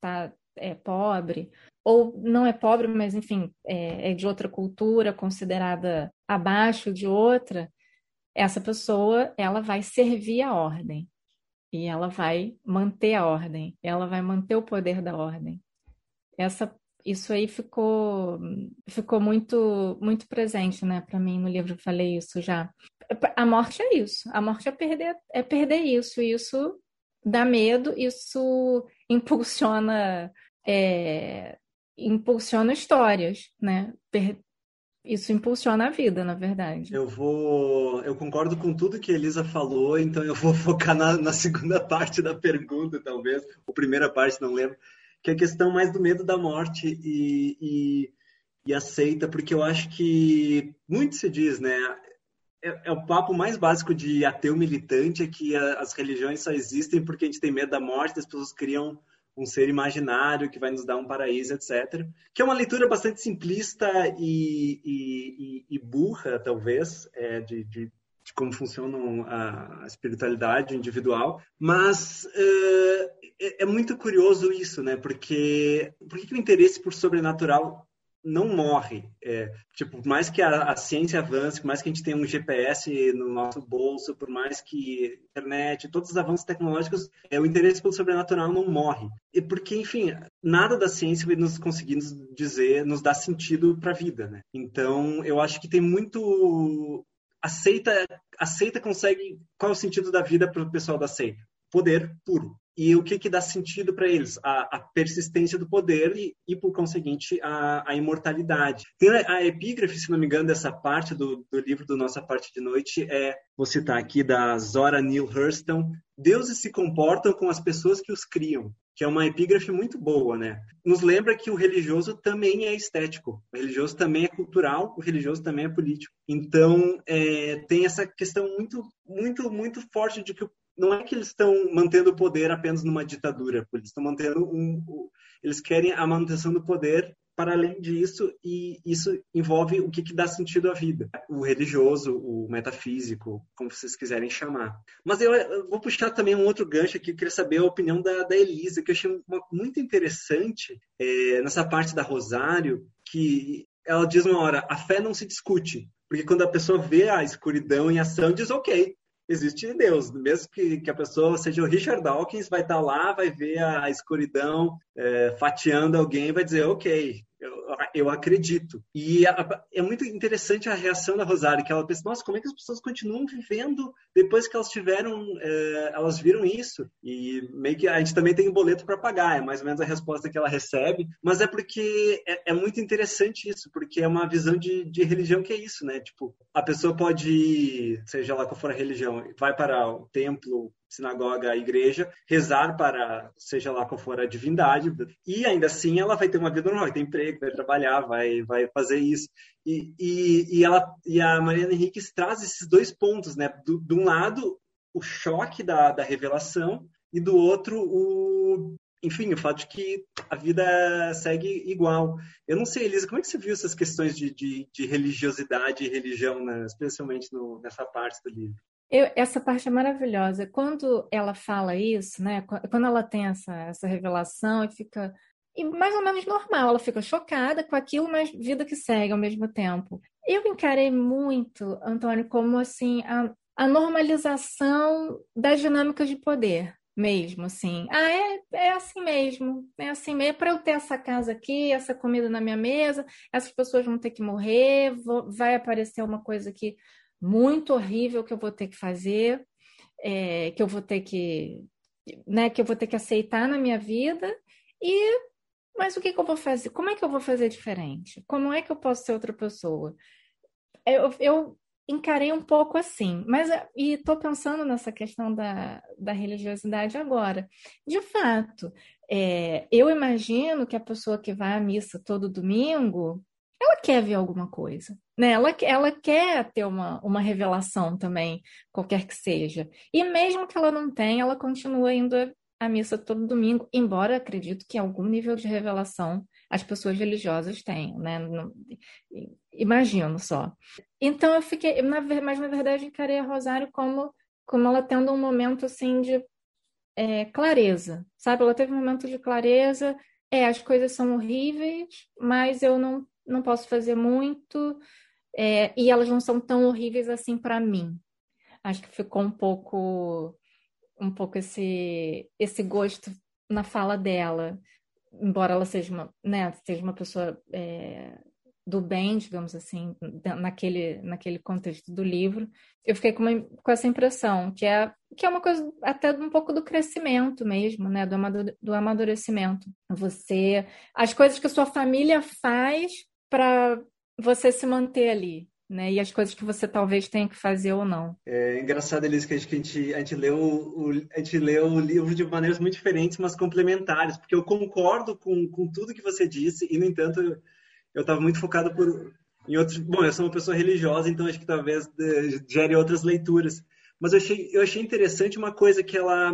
tá é pobre ou não é pobre, mas enfim, é, é de outra cultura, considerada abaixo de outra, essa pessoa ela vai servir a ordem e ela vai manter a ordem, ela vai manter o poder da ordem. essa isso aí ficou ficou muito muito presente, né, para mim no livro, eu falei isso já. A morte é isso, a morte é perder é perder isso, isso dá medo, isso impulsiona é, impulsiona histórias, né? Isso impulsiona a vida, na verdade. Eu vou. Eu concordo com tudo que a Elisa falou, então eu vou focar na, na segunda parte da pergunta, talvez, ou primeira parte, não lembro, que é a questão mais do medo da morte e, e, e aceita, porque eu acho que muito se diz, né? É, é, o papo mais básico de ateu militante é que a, as religiões só existem porque a gente tem medo da morte, as pessoas criam um ser imaginário que vai nos dar um paraíso, etc. Que é uma leitura bastante simplista e, e, e burra, talvez, é, de, de, de, como funciona a espiritualidade individual, mas é, é, é muito curioso isso, né? Porque por que o interesse por sobrenatural não morre. É, tipo, por mais que a, a, ciência avance, por mais que a gente tenha um GPS no nosso bolso, por mais que internet, todos os avanços tecnológicos, é, o interesse pelo sobrenatural não morre. E porque, enfim, nada da ciência vai nos conseguir nos dizer, nos dar sentido para a vida, né? Então, eu acho que tem muito aceita aceita consegue qual é o sentido da vida para o pessoal da seita poder puro e o que, que dá sentido para eles? A, a, persistência do poder e, e por conseguinte, a, a, imortalidade. Tem a, epígrafe, se não me engano, dessa parte do, do, livro do Nossa Parte de Noite é, vou citar aqui, da Zora Neale Hurston, Deuses se comportam com as pessoas que os criam, que é uma epígrafe muito boa, né? Nos lembra que o religioso também é estético, o religioso também é cultural, o religioso também é político. Então, é, tem essa questão muito, muito, muito forte de que o não é que eles estão mantendo o poder apenas numa ditadura, eles estão mantendo um, eles querem a manutenção do poder para além disso e isso envolve o que, que dá sentido à vida, o religioso, o metafísico, como vocês quiserem chamar. Mas eu, eu vou puxar também um outro gancho aqui, eu queria saber a opinião da, da Elisa, que eu achei uma, muito interessante é, nessa parte da Rosário, que ela diz uma hora, a fé não se discute, porque quando a pessoa vê a escuridão em ação, diz, ok, existe Deus. Mesmo que, que a pessoa seja o Richard Dawkins, vai estar lá, vai ver a escuridão é, fatiando alguém vai dizer, ok, eu, eu acredito. E a, é muito interessante a reação da Rosário, que ela pensa, nossa, como é que as pessoas continuam vivendo depois que elas tiveram, é, elas viram isso? E meio que a gente também tem um boleto para pagar, é mais ou menos a resposta que ela recebe, mas é porque é, é muito interessante isso, porque é uma visão de, de, religião que é isso, né? Tipo, a pessoa pode, seja lá qual for a religião, vai para o templo sinagoga, igreja, rezar para seja lá qual for a divindade, e ainda assim ela vai ter uma vida normal, vai ter emprego, vai trabalhar, vai, vai fazer isso. E, e, e, ela, e a Mariana Henriques traz esses dois pontos, né? Do, de um lado, o choque da, da revelação, e do outro, o, enfim, o fato de que a vida segue igual. Eu não sei, Elisa, como é que você viu essas questões de, de, de religiosidade e religião, né? especialmente no, nessa parte do livro? Eu, essa parte é maravilhosa. Quando ela fala isso, né? Quando ela tem essa, essa revelação e fica e mais ou menos normal, ela fica chocada com aquilo, mas vida que segue ao mesmo tempo. Eu encarei muito, Antônio, como assim a, a normalização das dinâmicas de poder mesmo, assim. Ah, é, é assim mesmo, é assim mesmo. Para eu ter essa casa aqui, essa comida na minha mesa, essas pessoas vão ter que morrer, vou, vai aparecer uma coisa que muito horrível que eu vou ter que fazer, é, que eu vou ter que, né, que eu vou ter que aceitar na minha vida e mas o que, que eu vou fazer? Como é que eu vou fazer diferente? Como é que eu posso ser outra pessoa? Eu, eu encarei um pouco assim, mas e estou pensando nessa questão da, da religiosidade agora. De fato, é, eu imagino que a pessoa que vai à missa todo domingo, ela quer ver alguma coisa, né? Ela, ela quer ter uma, uma revelação também, qualquer que seja. E mesmo que ela não tenha, ela continua indo à missa todo domingo, embora acredito que algum nível de revelação as pessoas religiosas tenham, né? Não, imagino só. Então eu fiquei, na, mas na verdade encarei a Rosário como, como ela tendo um momento assim de é, clareza, sabe? Ela teve um momento de clareza. É, as coisas são horríveis, mas eu não não posso fazer muito é, e elas não são tão horríveis assim para mim. Acho que ficou um pouco um pouco esse esse gosto na fala dela embora ela seja uma, né, seja uma pessoa é, do bem, digamos assim, naquele, naquele contexto do livro, eu fiquei com, uma, com essa impressão, que é, que é uma coisa até um pouco do crescimento mesmo, né? Do, do amadurecimento. Você. As coisas que a sua família faz para você se manter ali. Né? E as coisas que você talvez tenha que fazer ou não. É engraçado, Elise, que a gente, a gente, leu o, a gente leu o livro de maneiras muito diferentes, mas complementares, porque eu concordo com, com tudo que você disse, e, no entanto, eu estava muito focado por em outros. Bom, eu sou uma pessoa religiosa, então acho que talvez eh, gere outras leituras. Mas eu achei, eu achei interessante uma coisa que ela.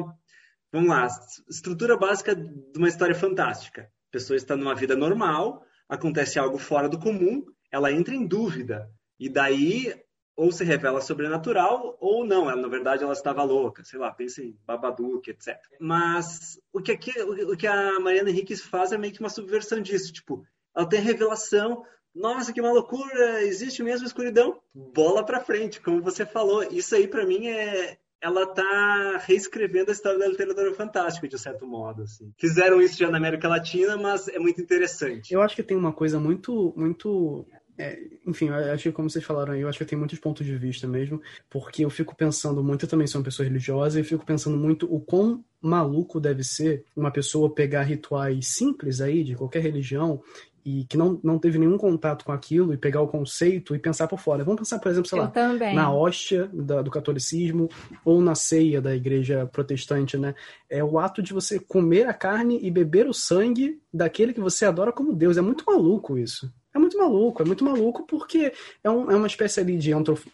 Vamos lá, estrutura básica de uma história fantástica. A pessoa está numa vida normal, acontece algo fora do comum, ela entra em dúvida. E daí, ou se revela sobrenatural, ou não. Ela, na verdade, ela estava louca. Sei lá, pensa em Babadook, etc. Mas o que, aqui, o que a Mariana Henriques faz é meio que uma subversão disso. Tipo, ela tem a revelação, nossa, que uma loucura, existe mesmo escuridão? Bola para frente, como você falou. Isso aí para mim é ela tá reescrevendo a história da literatura fantástica, de certo modo. Assim. Fizeram isso já na América Latina, mas é muito interessante. Eu acho que tem uma coisa muito, muito é, enfim, eu acho que como vocês falaram aí, eu acho que tem muitos pontos de vista mesmo, porque eu fico pensando muito, eu também sou uma pessoa religiosa, e eu fico pensando muito o quão maluco deve ser uma pessoa pegar rituais simples aí, de qualquer religião, e que não, não teve nenhum contato com aquilo e pegar o conceito e pensar por fora. Vamos pensar, por exemplo, sei Eu lá, também. na hóstia da, do catolicismo ou na ceia da igreja protestante, né? É o ato de você comer a carne e beber o sangue daquele que você adora como Deus. É muito maluco isso. É muito maluco, é muito maluco porque é, um, é uma espécie ali de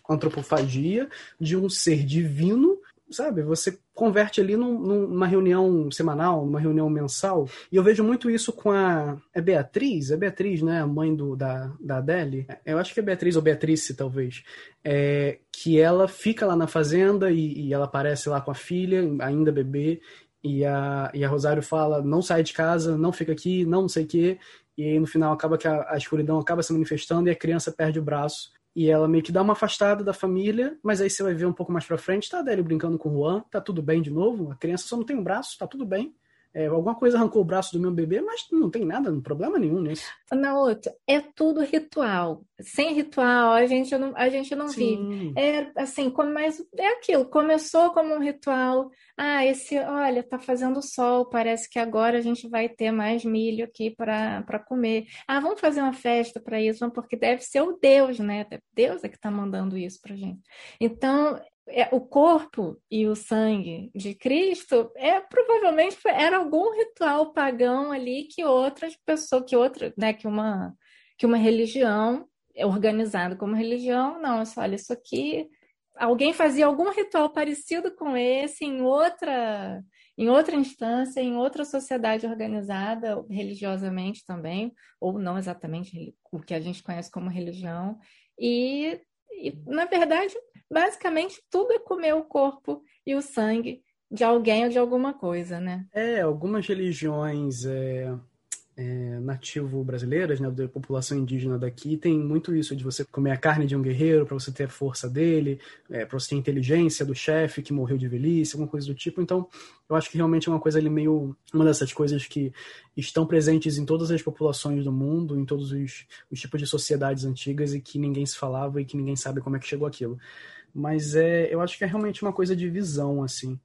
antropofagia de um ser divino sabe? Você converte ali num, numa reunião semanal, numa reunião mensal. E eu vejo muito isso com a. É Beatriz? É Beatriz, né? A mãe do, da, da Adele. Eu acho que é Beatriz ou Beatrice, talvez. É, que ela fica lá na fazenda e, e ela aparece lá com a filha, ainda bebê. E a, e a Rosário fala: não sai de casa, não fica aqui, não, sei o quê. E aí no final acaba que a, a escuridão acaba se manifestando e a criança perde o braço e ela meio que dá uma afastada da família, mas aí você vai ver um pouco mais pra frente, tá a Adele brincando com o Juan, tá tudo bem de novo, a criança só não tem um braço, tá tudo bem. É, alguma coisa arrancou o braço do meu bebê, mas não tem nada, não problema nenhum nisso. Na outra, é tudo ritual. Sem ritual, a gente não, a gente não vive. É assim, como, mas é aquilo, começou como um ritual. Ah, esse, olha, tá fazendo sol, parece que agora a gente vai ter mais milho aqui para comer. Ah, vamos fazer uma festa para isso, porque deve ser o Deus, né? Deus é que tá mandando isso pra gente. Então, o corpo e o sangue de Cristo é provavelmente era algum ritual pagão ali que outras pessoas, que outra, né, que uma que uma religião é organizada como religião, não, olha, isso aqui. Alguém fazia algum ritual parecido com esse em outra em outra instância, em outra sociedade organizada religiosamente também, ou não exatamente o que a gente conhece como religião, e, e na verdade basicamente tudo é comer o corpo e o sangue de alguém ou de alguma coisa, né? É, algumas religiões é, é, nativo brasileiras, né, da população indígena daqui, tem muito isso de você comer a carne de um guerreiro para você ter a força dele, é, para você ter a inteligência do chefe que morreu de velhice, alguma coisa do tipo. Então, eu acho que realmente é uma coisa ali meio uma dessas coisas que estão presentes em todas as populações do mundo, em todos os, os tipos de sociedades antigas e que ninguém se falava e que ninguém sabe como é que chegou aquilo. Mas é, eu acho que é realmente uma coisa de visão assim.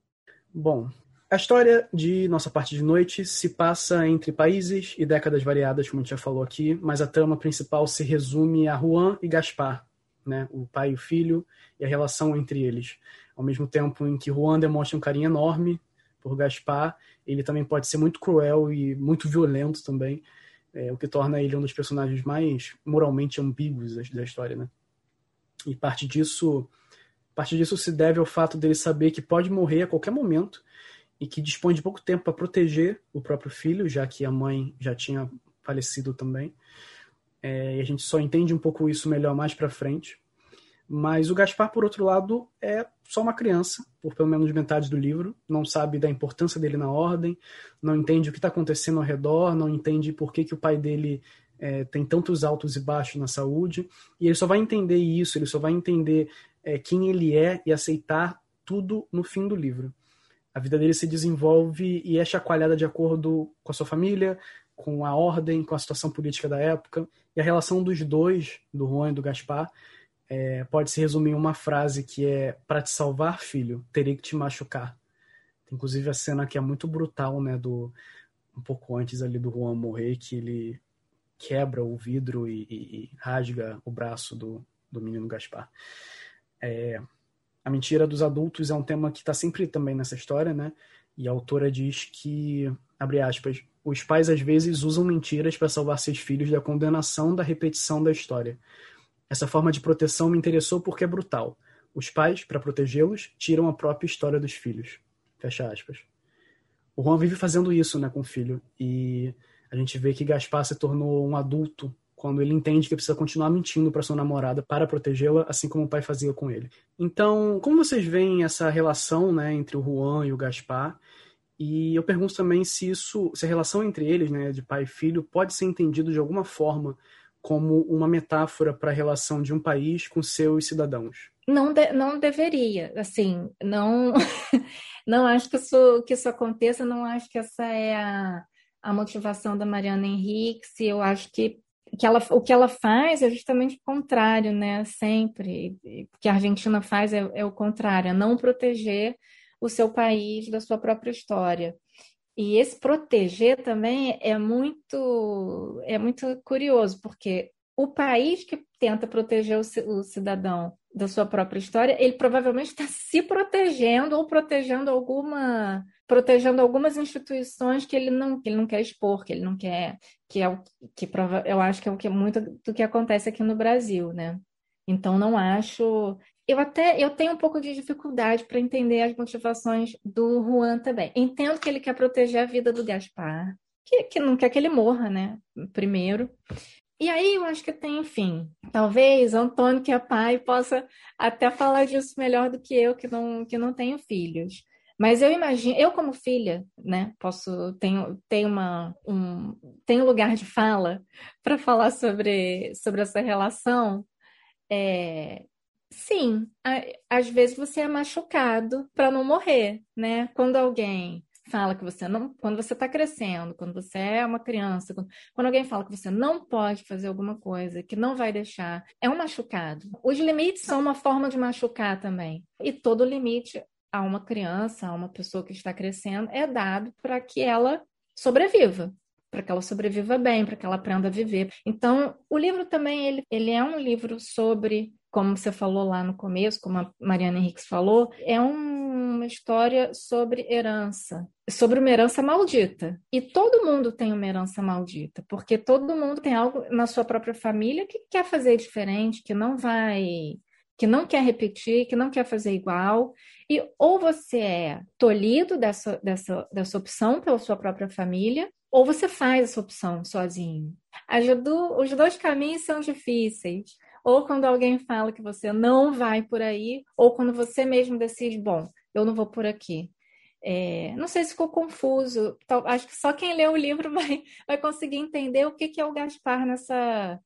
Bom, a história de Nossa Parte de Noite se passa entre países e décadas variadas, como a gente já falou aqui, mas a trama principal se resume a Juan e Gaspar, né? o pai e o filho, e a relação entre eles. Ao mesmo tempo em que Juan demonstra um carinho enorme por Gaspar, ele também pode ser muito cruel e muito violento também, é, o que torna ele um dos personagens mais moralmente ambíguos da história. Né? E parte disso, parte disso se deve ao fato dele saber que pode morrer a qualquer momento e que dispõe de pouco tempo para proteger o próprio filho, já que a mãe já tinha falecido também. É, e a gente só entende um pouco isso melhor mais para frente. Mas o Gaspar, por outro lado, é só uma criança, por pelo menos metade do livro, não sabe da importância dele na ordem, não entende o que está acontecendo ao redor, não entende por que, que o pai dele é, tem tantos altos e baixos na saúde, e ele só vai entender isso, ele só vai entender é, quem ele é e aceitar tudo no fim do livro. A vida dele se desenvolve e é chacoalhada de acordo com a sua família, com a ordem, com a situação política da época. E a relação dos dois, do Juan e do Gaspar, é, pode se resumir em uma frase que é: Para te salvar, filho, teria que te machucar. Tem, inclusive a cena que é muito brutal, né? Do, um pouco antes ali do Juan morrer, que ele quebra o vidro e, e, e rasga o braço do, do menino Gaspar. É, a mentira dos adultos é um tema que está sempre também nessa história, né? E a autora diz que, abre aspas, os pais às vezes usam mentiras para salvar seus filhos da condenação da repetição da história. Essa forma de proteção me interessou porque é brutal. Os pais, para protegê-los, tiram a própria história dos filhos. Fecha aspas. O Juan vive fazendo isso né, com o filho. E a gente vê que Gaspar se tornou um adulto quando ele entende que precisa continuar mentindo para sua namorada para protegê-la, assim como o pai fazia com ele. Então, como vocês veem essa relação né, entre o Juan e o Gaspar? E eu pergunto também se isso, se a relação entre eles, né, de pai e filho, pode ser entendido de alguma forma como uma metáfora para a relação de um país com seus cidadãos. Não, de, não deveria, assim, não, não acho que isso, que isso aconteça, não acho que essa é a, a motivação da Mariana Henriques, eu acho que, que ela, o que ela faz é justamente o contrário, né, sempre, o que a Argentina faz é, é o contrário, é não proteger o seu país da sua própria história. E esse proteger também é muito é muito curioso, porque o país que tenta proteger o cidadão da sua própria história, ele provavelmente está se protegendo ou protegendo alguma protegendo algumas instituições que ele não que ele não quer expor, que ele não quer que é o que prova, eu acho que é o que muito do que acontece aqui no Brasil, né? Então não acho eu até eu tenho um pouco de dificuldade para entender as motivações do Juan também. Entendo que ele quer proteger a vida do Gaspar, que, que não quer que ele morra, né? Primeiro. E aí eu acho que tem, enfim, talvez Antônio, que é pai, possa até falar disso melhor do que eu, que não, que não tenho filhos. Mas eu imagino, eu como filha, né, posso tenho tenho uma um tenho lugar de fala para falar sobre sobre essa relação. É, Sim, às vezes você é machucado para não morrer, né? Quando alguém fala que você não, quando você está crescendo, quando você é uma criança, quando, quando, alguém fala que você não pode fazer alguma coisa, que não vai deixar, é um machucado. Os limites são uma forma de machucar também. E todo limite a uma criança, a uma pessoa que está crescendo, é dado para que ela sobreviva para que ela sobreviva bem, para que ela aprenda a viver. Então, o livro também ele, ele é um livro sobre como você falou lá no começo, como a Mariana Henriques falou, é um, uma história sobre herança, sobre uma herança maldita. E todo mundo tem uma herança maldita, porque todo mundo tem algo na sua própria família que quer fazer diferente, que não vai que não quer repetir, que não quer fazer igual, e ou você é tolhido dessa, dessa, dessa opção pela sua própria família, ou você faz essa opção sozinho. Do, os dois caminhos são difíceis ou quando alguém fala que você não vai por aí, ou quando você mesmo decide, bom, eu não vou por aqui. É, não sei se ficou confuso. Acho que só quem lê o livro vai, vai conseguir entender o que, que é o Gaspar nessa,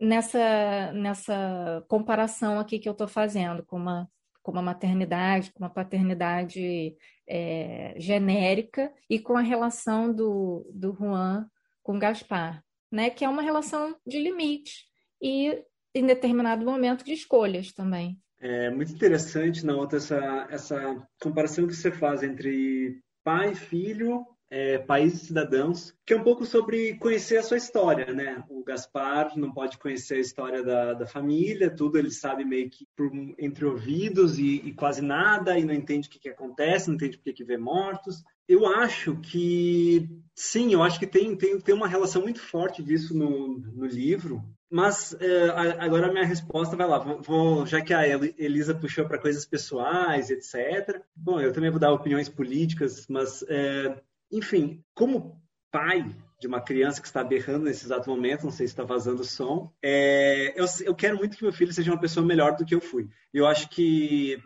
nessa, nessa comparação aqui que eu estou fazendo com uma, com uma maternidade, com uma paternidade é, genérica e com a relação do, do Juan com Gaspar, né? que é uma relação de limite. E em determinado momento de escolhas também. É muito interessante, na outra, essa, essa comparação que você faz entre pai, filho, é, países cidadãos, que é um pouco sobre conhecer a sua história, né? O Gaspar não pode conhecer a história da, da família, tudo ele sabe meio que por, entre ouvidos e, e, quase nada, e não entende o que, que acontece, não entende por que, vê mortos. Eu acho que, sim, eu acho que tem, tem, tem uma relação muito forte disso no, no livro, mas é, agora a minha resposta vai lá. Vou, vou já que a Elisa puxou para coisas pessoais, etc. Bom, eu também vou dar opiniões políticas, mas, é, enfim, como pai de uma criança que está berrando nesse exato momento, não sei se está vazando som, é, eu, eu quero muito que meu filho seja uma pessoa melhor do que eu fui. Eu acho que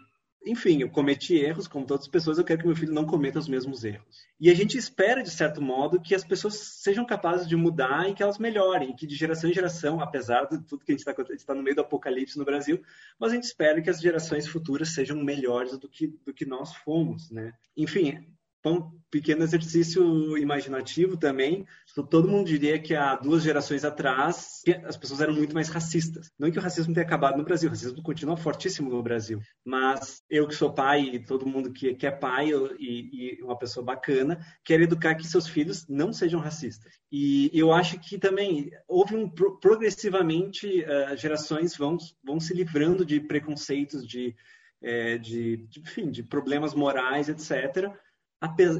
enfim, eu cometi erros, como todas as pessoas, eu quero que meu filho não cometa os mesmos erros. E a gente espera, de certo modo, que as pessoas sejam capazes de mudar e que elas melhorem, que de geração em geração, apesar de tudo que a gente está tá no meio do apocalipse no Brasil, mas a gente espera que as gerações futuras sejam melhores do que, do que nós fomos, né? Enfim, um pequeno exercício imaginativo também. Todo mundo diria que há duas gerações atrás as pessoas eram muito mais racistas. Não que o racismo tenha acabado no Brasil, o racismo continua fortíssimo no Brasil. Mas eu que sou pai e todo mundo que, que é pai e, e uma pessoa bacana quer educar que seus filhos não sejam racistas. E eu acho que também houve um progressivamente uh, gerações vão vão se livrando de preconceitos, de, é, de, de, enfim, de problemas morais, etc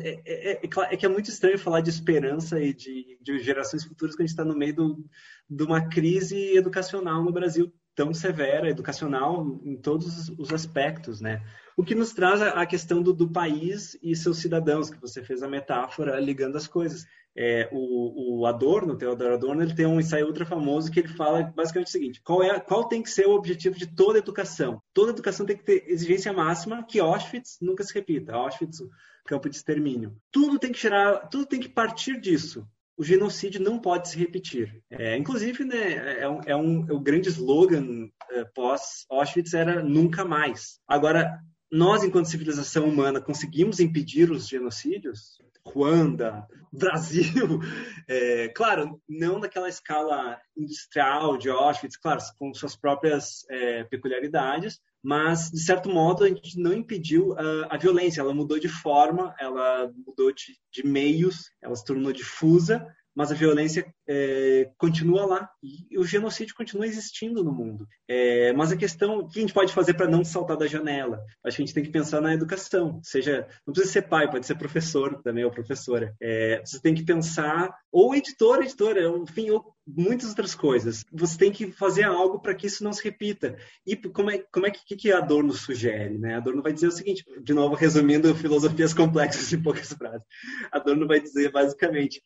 é, é, é, é, que é muito estranho falar de esperança e de, de gerações futuras quando a gente está no meio do, de uma crise educacional no Brasil tão severa, educacional em todos os aspectos, né? O que nos traz a questão do, do país e seus cidadãos, que você fez a metáfora ligando as coisas. É, o, o, Adorno, o Theodor Adorno, ele tem um ensaio ultra famoso que ele fala basicamente o seguinte: qual, é, qual tem que ser o objetivo de toda educação? Toda educação tem que ter exigência máxima que Auschwitz nunca se repita. Auschwitz, campo de extermínio. Tudo tem que gerar, tudo tem que partir disso. O genocídio não pode se repetir. É, inclusive, né, é, um, é um, é o grande slogan é, pós Auschwitz era nunca mais. Agora, nós, enquanto civilização humana, conseguimos impedir os genocídios? Ruanda, Brasil, é, claro, não daquela escala industrial de Auschwitz, claro, com suas próprias é, peculiaridades, mas de certo modo a gente não impediu a, a violência, ela mudou de forma, ela mudou de, de meios, ela se tornou difusa, mas a violência é, continua lá e o genocídio continua existindo no mundo. É, mas a questão, o que a gente pode fazer para não saltar da janela? Acho que a gente tem que pensar na educação. Seja, não precisa ser pai, pode ser professor também ou professora. É, você tem que pensar, ou editor, editora, enfim, ou muitas outras coisas. Você tem que fazer algo para que isso não se repita. E como é, como é que, que Adorno sugere? Né? Adorno vai dizer o seguinte, de novo, resumindo filosofias complexas em poucas frases. Adorno vai dizer basicamente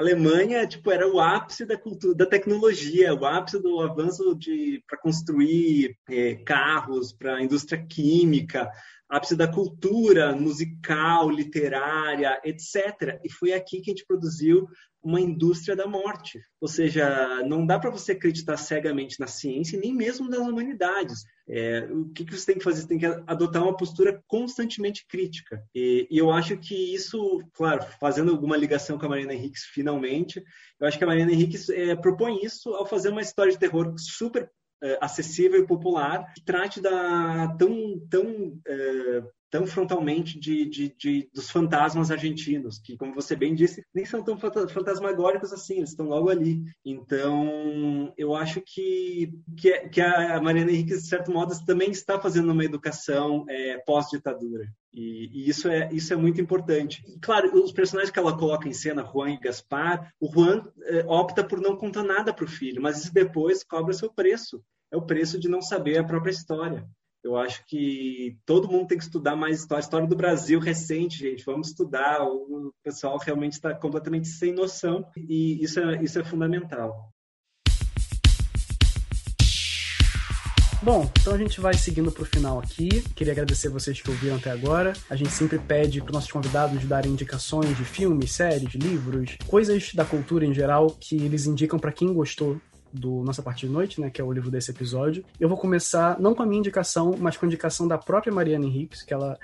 Alemanha tipo era o ápice da cultura, da tecnologia, o ápice do avanço de para construir é, carros, para a indústria química, ápice da cultura musical, literária, etc. E foi aqui que a gente produziu uma indústria da morte. Ou seja, não dá para você acreditar cegamente na ciência, nem mesmo nas humanidades. É, o que, que, você tem que fazer? Você tem que adotar uma postura constantemente crítica. E, e, eu acho que isso, claro, fazendo alguma ligação com a Mariana Henriques finalmente, eu acho que a Mariana Henriques é, propõe isso ao fazer uma história de terror super é, acessível e popular, que trate da tão, tão é, tão frontalmente de, de, de, dos fantasmas argentinos, que, como você bem disse, nem são tão fantasmagóricos assim, eles estão logo ali. Então, eu acho que, que, que a Mariana Henrique, de certo modo, também está fazendo uma educação é, pós-ditadura. E, e, isso, é, isso é muito importante. E, claro, os personagens que ela coloca em cena, Juan e Gaspar, o Juan é, opta por não contar nada para o filho, mas isso depois cobra seu preço. É o preço de não saber a própria história. Eu acho que todo mundo tem que estudar mais história. História do Brasil recente, gente. Vamos estudar. O pessoal realmente está completamente sem noção e isso é, isso é fundamental. Bom, então a gente vai seguindo para o final aqui. Queria agradecer vocês que ouviram até agora. A gente sempre pede para nossos convidados darem indicações de filmes, séries, livros, coisas da cultura em geral que eles indicam para quem gostou do Nossa Parte de Noite, né, que é o livro desse episódio. Eu vou começar não com a minha indicação, mas com a indicação da própria Mariana Henriques, que ela,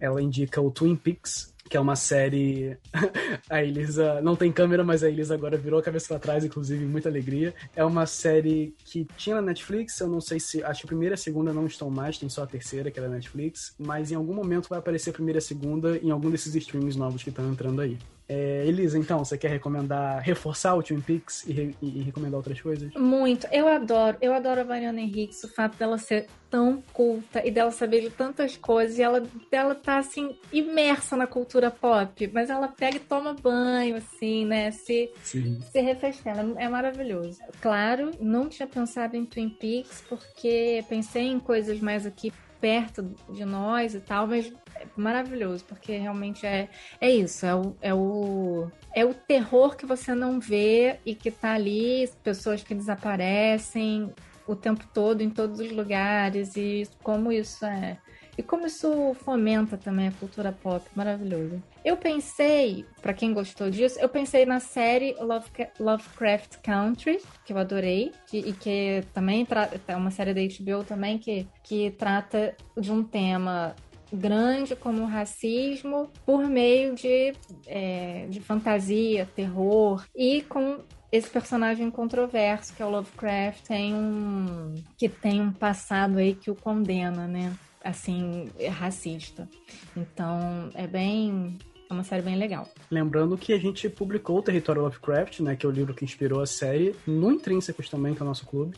ela indica o Twin Peaks, que é uma série. a Elisa não tem câmera, mas a Elisa agora virou a cabeça para trás, inclusive, muita alegria. É uma série que tinha na Netflix, eu não sei se. Acho que a primeira e a segunda não estão mais, tem só a terceira, que é da Netflix, mas em algum momento vai aparecer a primeira e a segunda em algum desses streams novos que estão entrando aí. É, Elisa, então, você quer recomendar, reforçar o Twin Peaks e, re, e, recomendar outras coisas? Muito. Eu adoro. Eu adoro a Mariana Henriques, o fato dela ser tão culta e dela saber de tantas coisas e ela, dela tá, assim, imersa na cultura pop, mas ela pega e toma banho, assim, né? Se, Sim. se refrescando. É maravilhoso. Claro, não tinha pensado em Twin Peaks porque pensei em coisas mais aqui perto de nós e tal, mas é maravilhoso, porque realmente é, é isso, é o, é, o, é o terror que você não vê e que tá ali, pessoas que desaparecem o tempo todo em todos os lugares e como isso é e como isso fomenta também a cultura pop, maravilhoso. Eu pensei, para quem gostou disso, eu pensei na série Love, Lovecraft Country, que eu adorei, que, e que também é uma série da HBO também que, que trata de um tema grande como o racismo por meio de, é, de fantasia, terror e com esse personagem controverso que é o Lovecraft tem um que tem um passado aí que o condena, né? Assim, racista. Então, é bem é uma série bem legal. Lembrando que a gente publicou o Território Lovecraft, né, que é o livro que inspirou a série, no Intrínsecos também, que é o nosso clube.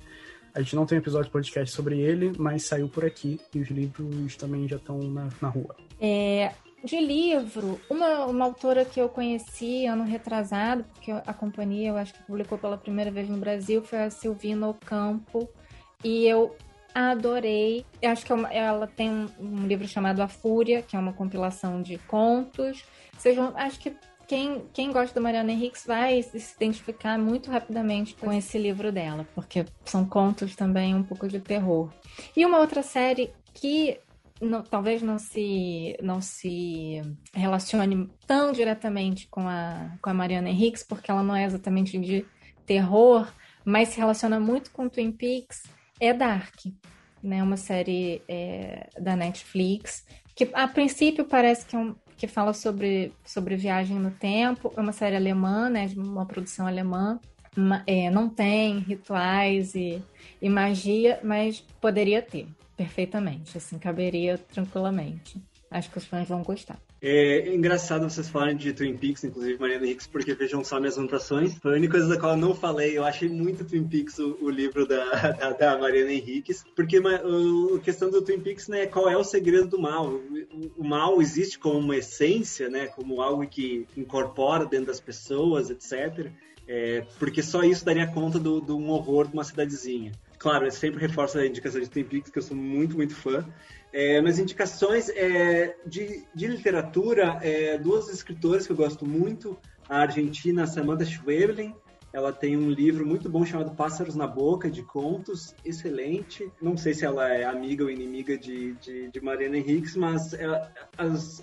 A gente não tem um episódio de podcast sobre ele, mas saiu por aqui e os livros também já estão na, na rua. É, de livro, uma, uma autora que eu conheci ano retrasado, porque a companhia eu acho que publicou pela primeira vez no Brasil, foi a Silvina Ocampo. E eu adorei. Eu acho que é ela tem um, livro chamado A Fúria, que é uma compilação de contos. Sejam, acho que quem, quem gosta da Mariana Henriques vai se identificar muito rapidamente com esse livro dela, porque são contos também um pouco de terror. E uma outra série que não, talvez não se, não se relacione tão diretamente com a, com a Mariana Henriques, porque ela não é exatamente de terror, mas se relaciona muito com Twin Peaks, é Dark, né? Uma série é, da Netflix, que a princípio parece que, é um, que fala sobre, sobre viagem no tempo, é uma série alemã, né? De uma produção alemã, é, não tem rituais e, e magia, mas poderia ter perfeitamente, assim, caberia tranquilamente. Acho que os fãs vão gostar. É engraçado vocês falarem de Twin Peaks, inclusive Mariana Hicks, porque vejam só minhas anotações. Foi a única coisa da qual eu não falei. Eu achei muito Twin Peaks o, o livro da, da, da, Mariana Henriques, porque a questão do Twin Peaks né, qual é o segredo do mal. O, o, mal existe como uma essência, né, como algo que incorpora dentro das pessoas, etc. É, porque só isso daria conta do, do um horror de uma cidadezinha. Claro, eu sempre reforço a indicação de Twin Peaks, que eu sou muito, muito fã. É, indicações é, de, de literatura, é, duas escritoras que eu gosto muito, a argentina Samantha Schweblin, ela tem um livro muito bom chamado Pássaros na Boca, de contos, excelente. Não sei se ela é amiga ou inimiga de, de, de Mariana Henriques, mas ela,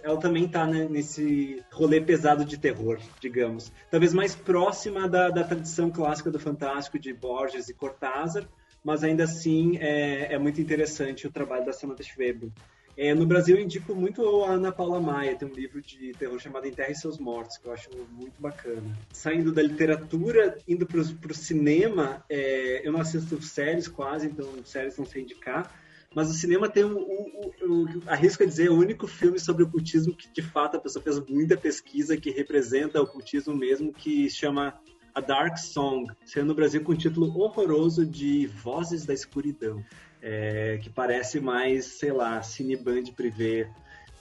ela também está né, nesse rolê pesado de terror, digamos. Talvez mais próxima da, da tradição clássica do fantástico de Borges e Cortázar, mas ainda assim é, é muito interessante o trabalho da Samantha Schweblin. É, no Brasil eu indico muito a Ana Paula Maia, tem um livro de terror chamado Enterre Seus Mortos, que eu acho muito bacana. Saindo da literatura, indo para o cinema, é, eu não assisto séries quase, então séries não sei indicar, mas o cinema tem um, um, um, arrisco a dizer, o único filme sobre ocultismo que de fato a pessoa fez muita pesquisa, que representa o ocultismo mesmo, que chama a Dark Song, sendo no Brasil com o título horroroso de Vozes da Escuridão, é, que parece mais, sei lá, Cineband Privé.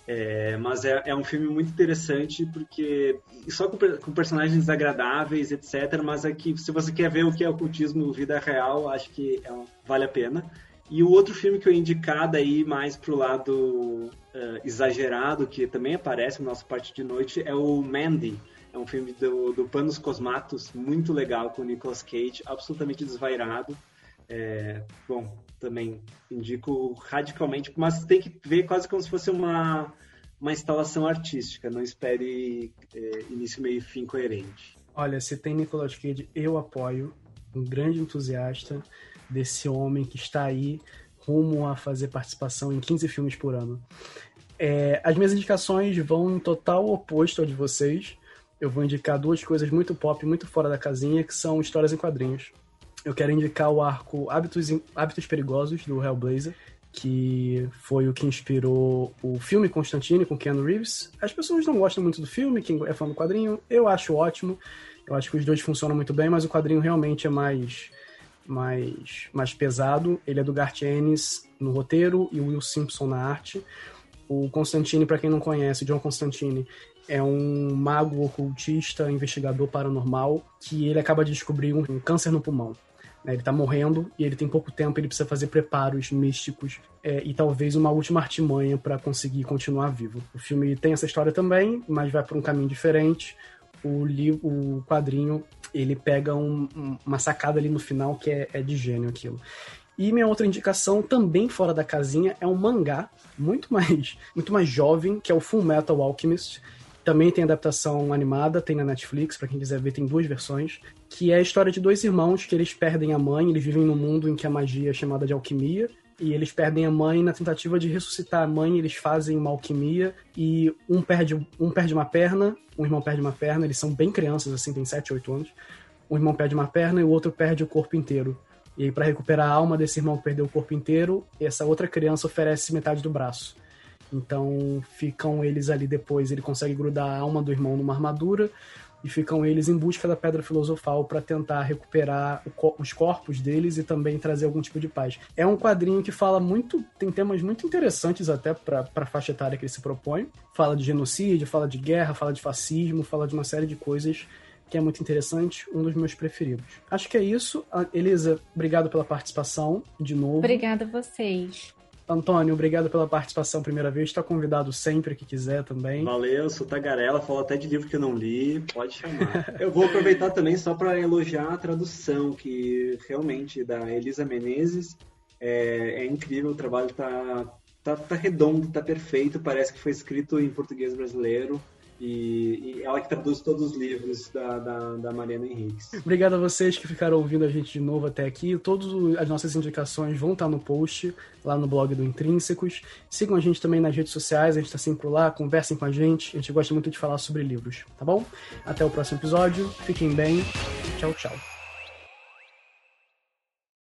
É, mas é, é, um filme muito interessante porque só com, com, personagens desagradáveis, etc. Mas é se você quer ver o que é ocultismo vida real, acho que é vale a pena. E o outro filme que eu indicar daí mais pro lado uh, exagerado, que também aparece no nosso parte de noite, é o Mandy, é um filme do, do Panos Cosmatos, muito legal, com o Nicolas Cage, absolutamente desvairado. É, bom, também indico radicalmente, mas tem que ver quase como se fosse uma, uma instalação artística, não espere é, início, meio e fim coerente. Olha, se tem Nicolas Cage, eu apoio, um grande entusiasta desse homem que está aí rumo a fazer participação em 15 filmes por ano. É, as minhas indicações vão em total oposto ao de vocês eu vou indicar duas coisas muito pop, muito fora da casinha, que são histórias em quadrinhos. Eu quero indicar o arco Hábitos, Hábitos Perigosos, do Hellblazer, que foi o que inspirou o filme Constantine com Keanu Reeves. As pessoas não gostam muito do filme, quem é fã do quadrinho, eu acho ótimo. Eu acho que os dois funcionam muito bem, mas o quadrinho realmente é mais mais, mais pesado. Ele é do Garth Ennis no roteiro e o Will Simpson na arte. O Constantine, para quem não conhece, John Constantine, é um mago ocultista, investigador paranormal, que ele acaba de descobrir um, câncer no pulmão. Né? Ele está morrendo e ele tem pouco tempo, ele precisa fazer preparos místicos é, e talvez uma última artimanha para conseguir continuar vivo. O filme tem essa história também, mas vai para um caminho diferente. O, livro, o quadrinho ele pega um, uma sacada ali no final que é, é de gênio aquilo. E minha outra indicação, também fora da casinha, é um mangá muito mais, muito mais jovem, que é o Full Metal Alchemist, também tem adaptação animada, tem na Netflix, para quem quiser ver, tem duas versões. Que é a história de dois irmãos que eles perdem a mãe, eles vivem num mundo em que a magia é chamada de alquimia. e eles perdem a mãe na tentativa de ressuscitar a mãe, eles fazem uma alquimia e um perde, um perde uma perna, um irmão perde uma perna, eles são bem crianças, assim, tem 7, 8 anos. Um irmão perde uma perna e o outro perde o corpo inteiro. E aí, para recuperar a alma desse irmão que perdeu o corpo inteiro, essa outra criança oferece metade do braço. Então ficam eles ali depois, ele consegue grudar a alma do irmão numa armadura e ficam eles em busca da pedra filosofal para tentar recuperar os corpos deles e também trazer algum tipo de paz. É um quadrinho que fala muito, tem temas muito interessantes até para a faixa etária que ele se propõe. Fala de genocídio, fala de guerra, fala de fascismo, fala de uma série de coisas que é muito interessante, um dos meus preferidos. Acho que é isso. Elisa, obrigado pela participação de novo. Obrigada a vocês. Antônio, obrigado pela participação primeira vez. Está convidado sempre que quiser também. Valeu, sou tagarela, falo até de livro que eu não li, pode chamar. eu vou aproveitar também só para elogiar a tradução, que realmente da Elisa Menezes é, é incrível, o trabalho tá, tá, tá redondo, tá perfeito, parece que foi escrito em português brasileiro. E, e, ela que traduz todos os livros da, da, da, Mariana Henriques. Obrigado a vocês que ficaram ouvindo a gente de novo até aqui. Todas as nossas indicações vão estar no post, lá no blog do Intrínsecos. Sigam a gente também nas redes sociais, a gente está sempre lá, conversem com a gente. A gente gosta muito de falar sobre livros, tá bom? Até o próximo episódio, fiquem bem, tchau, tchau.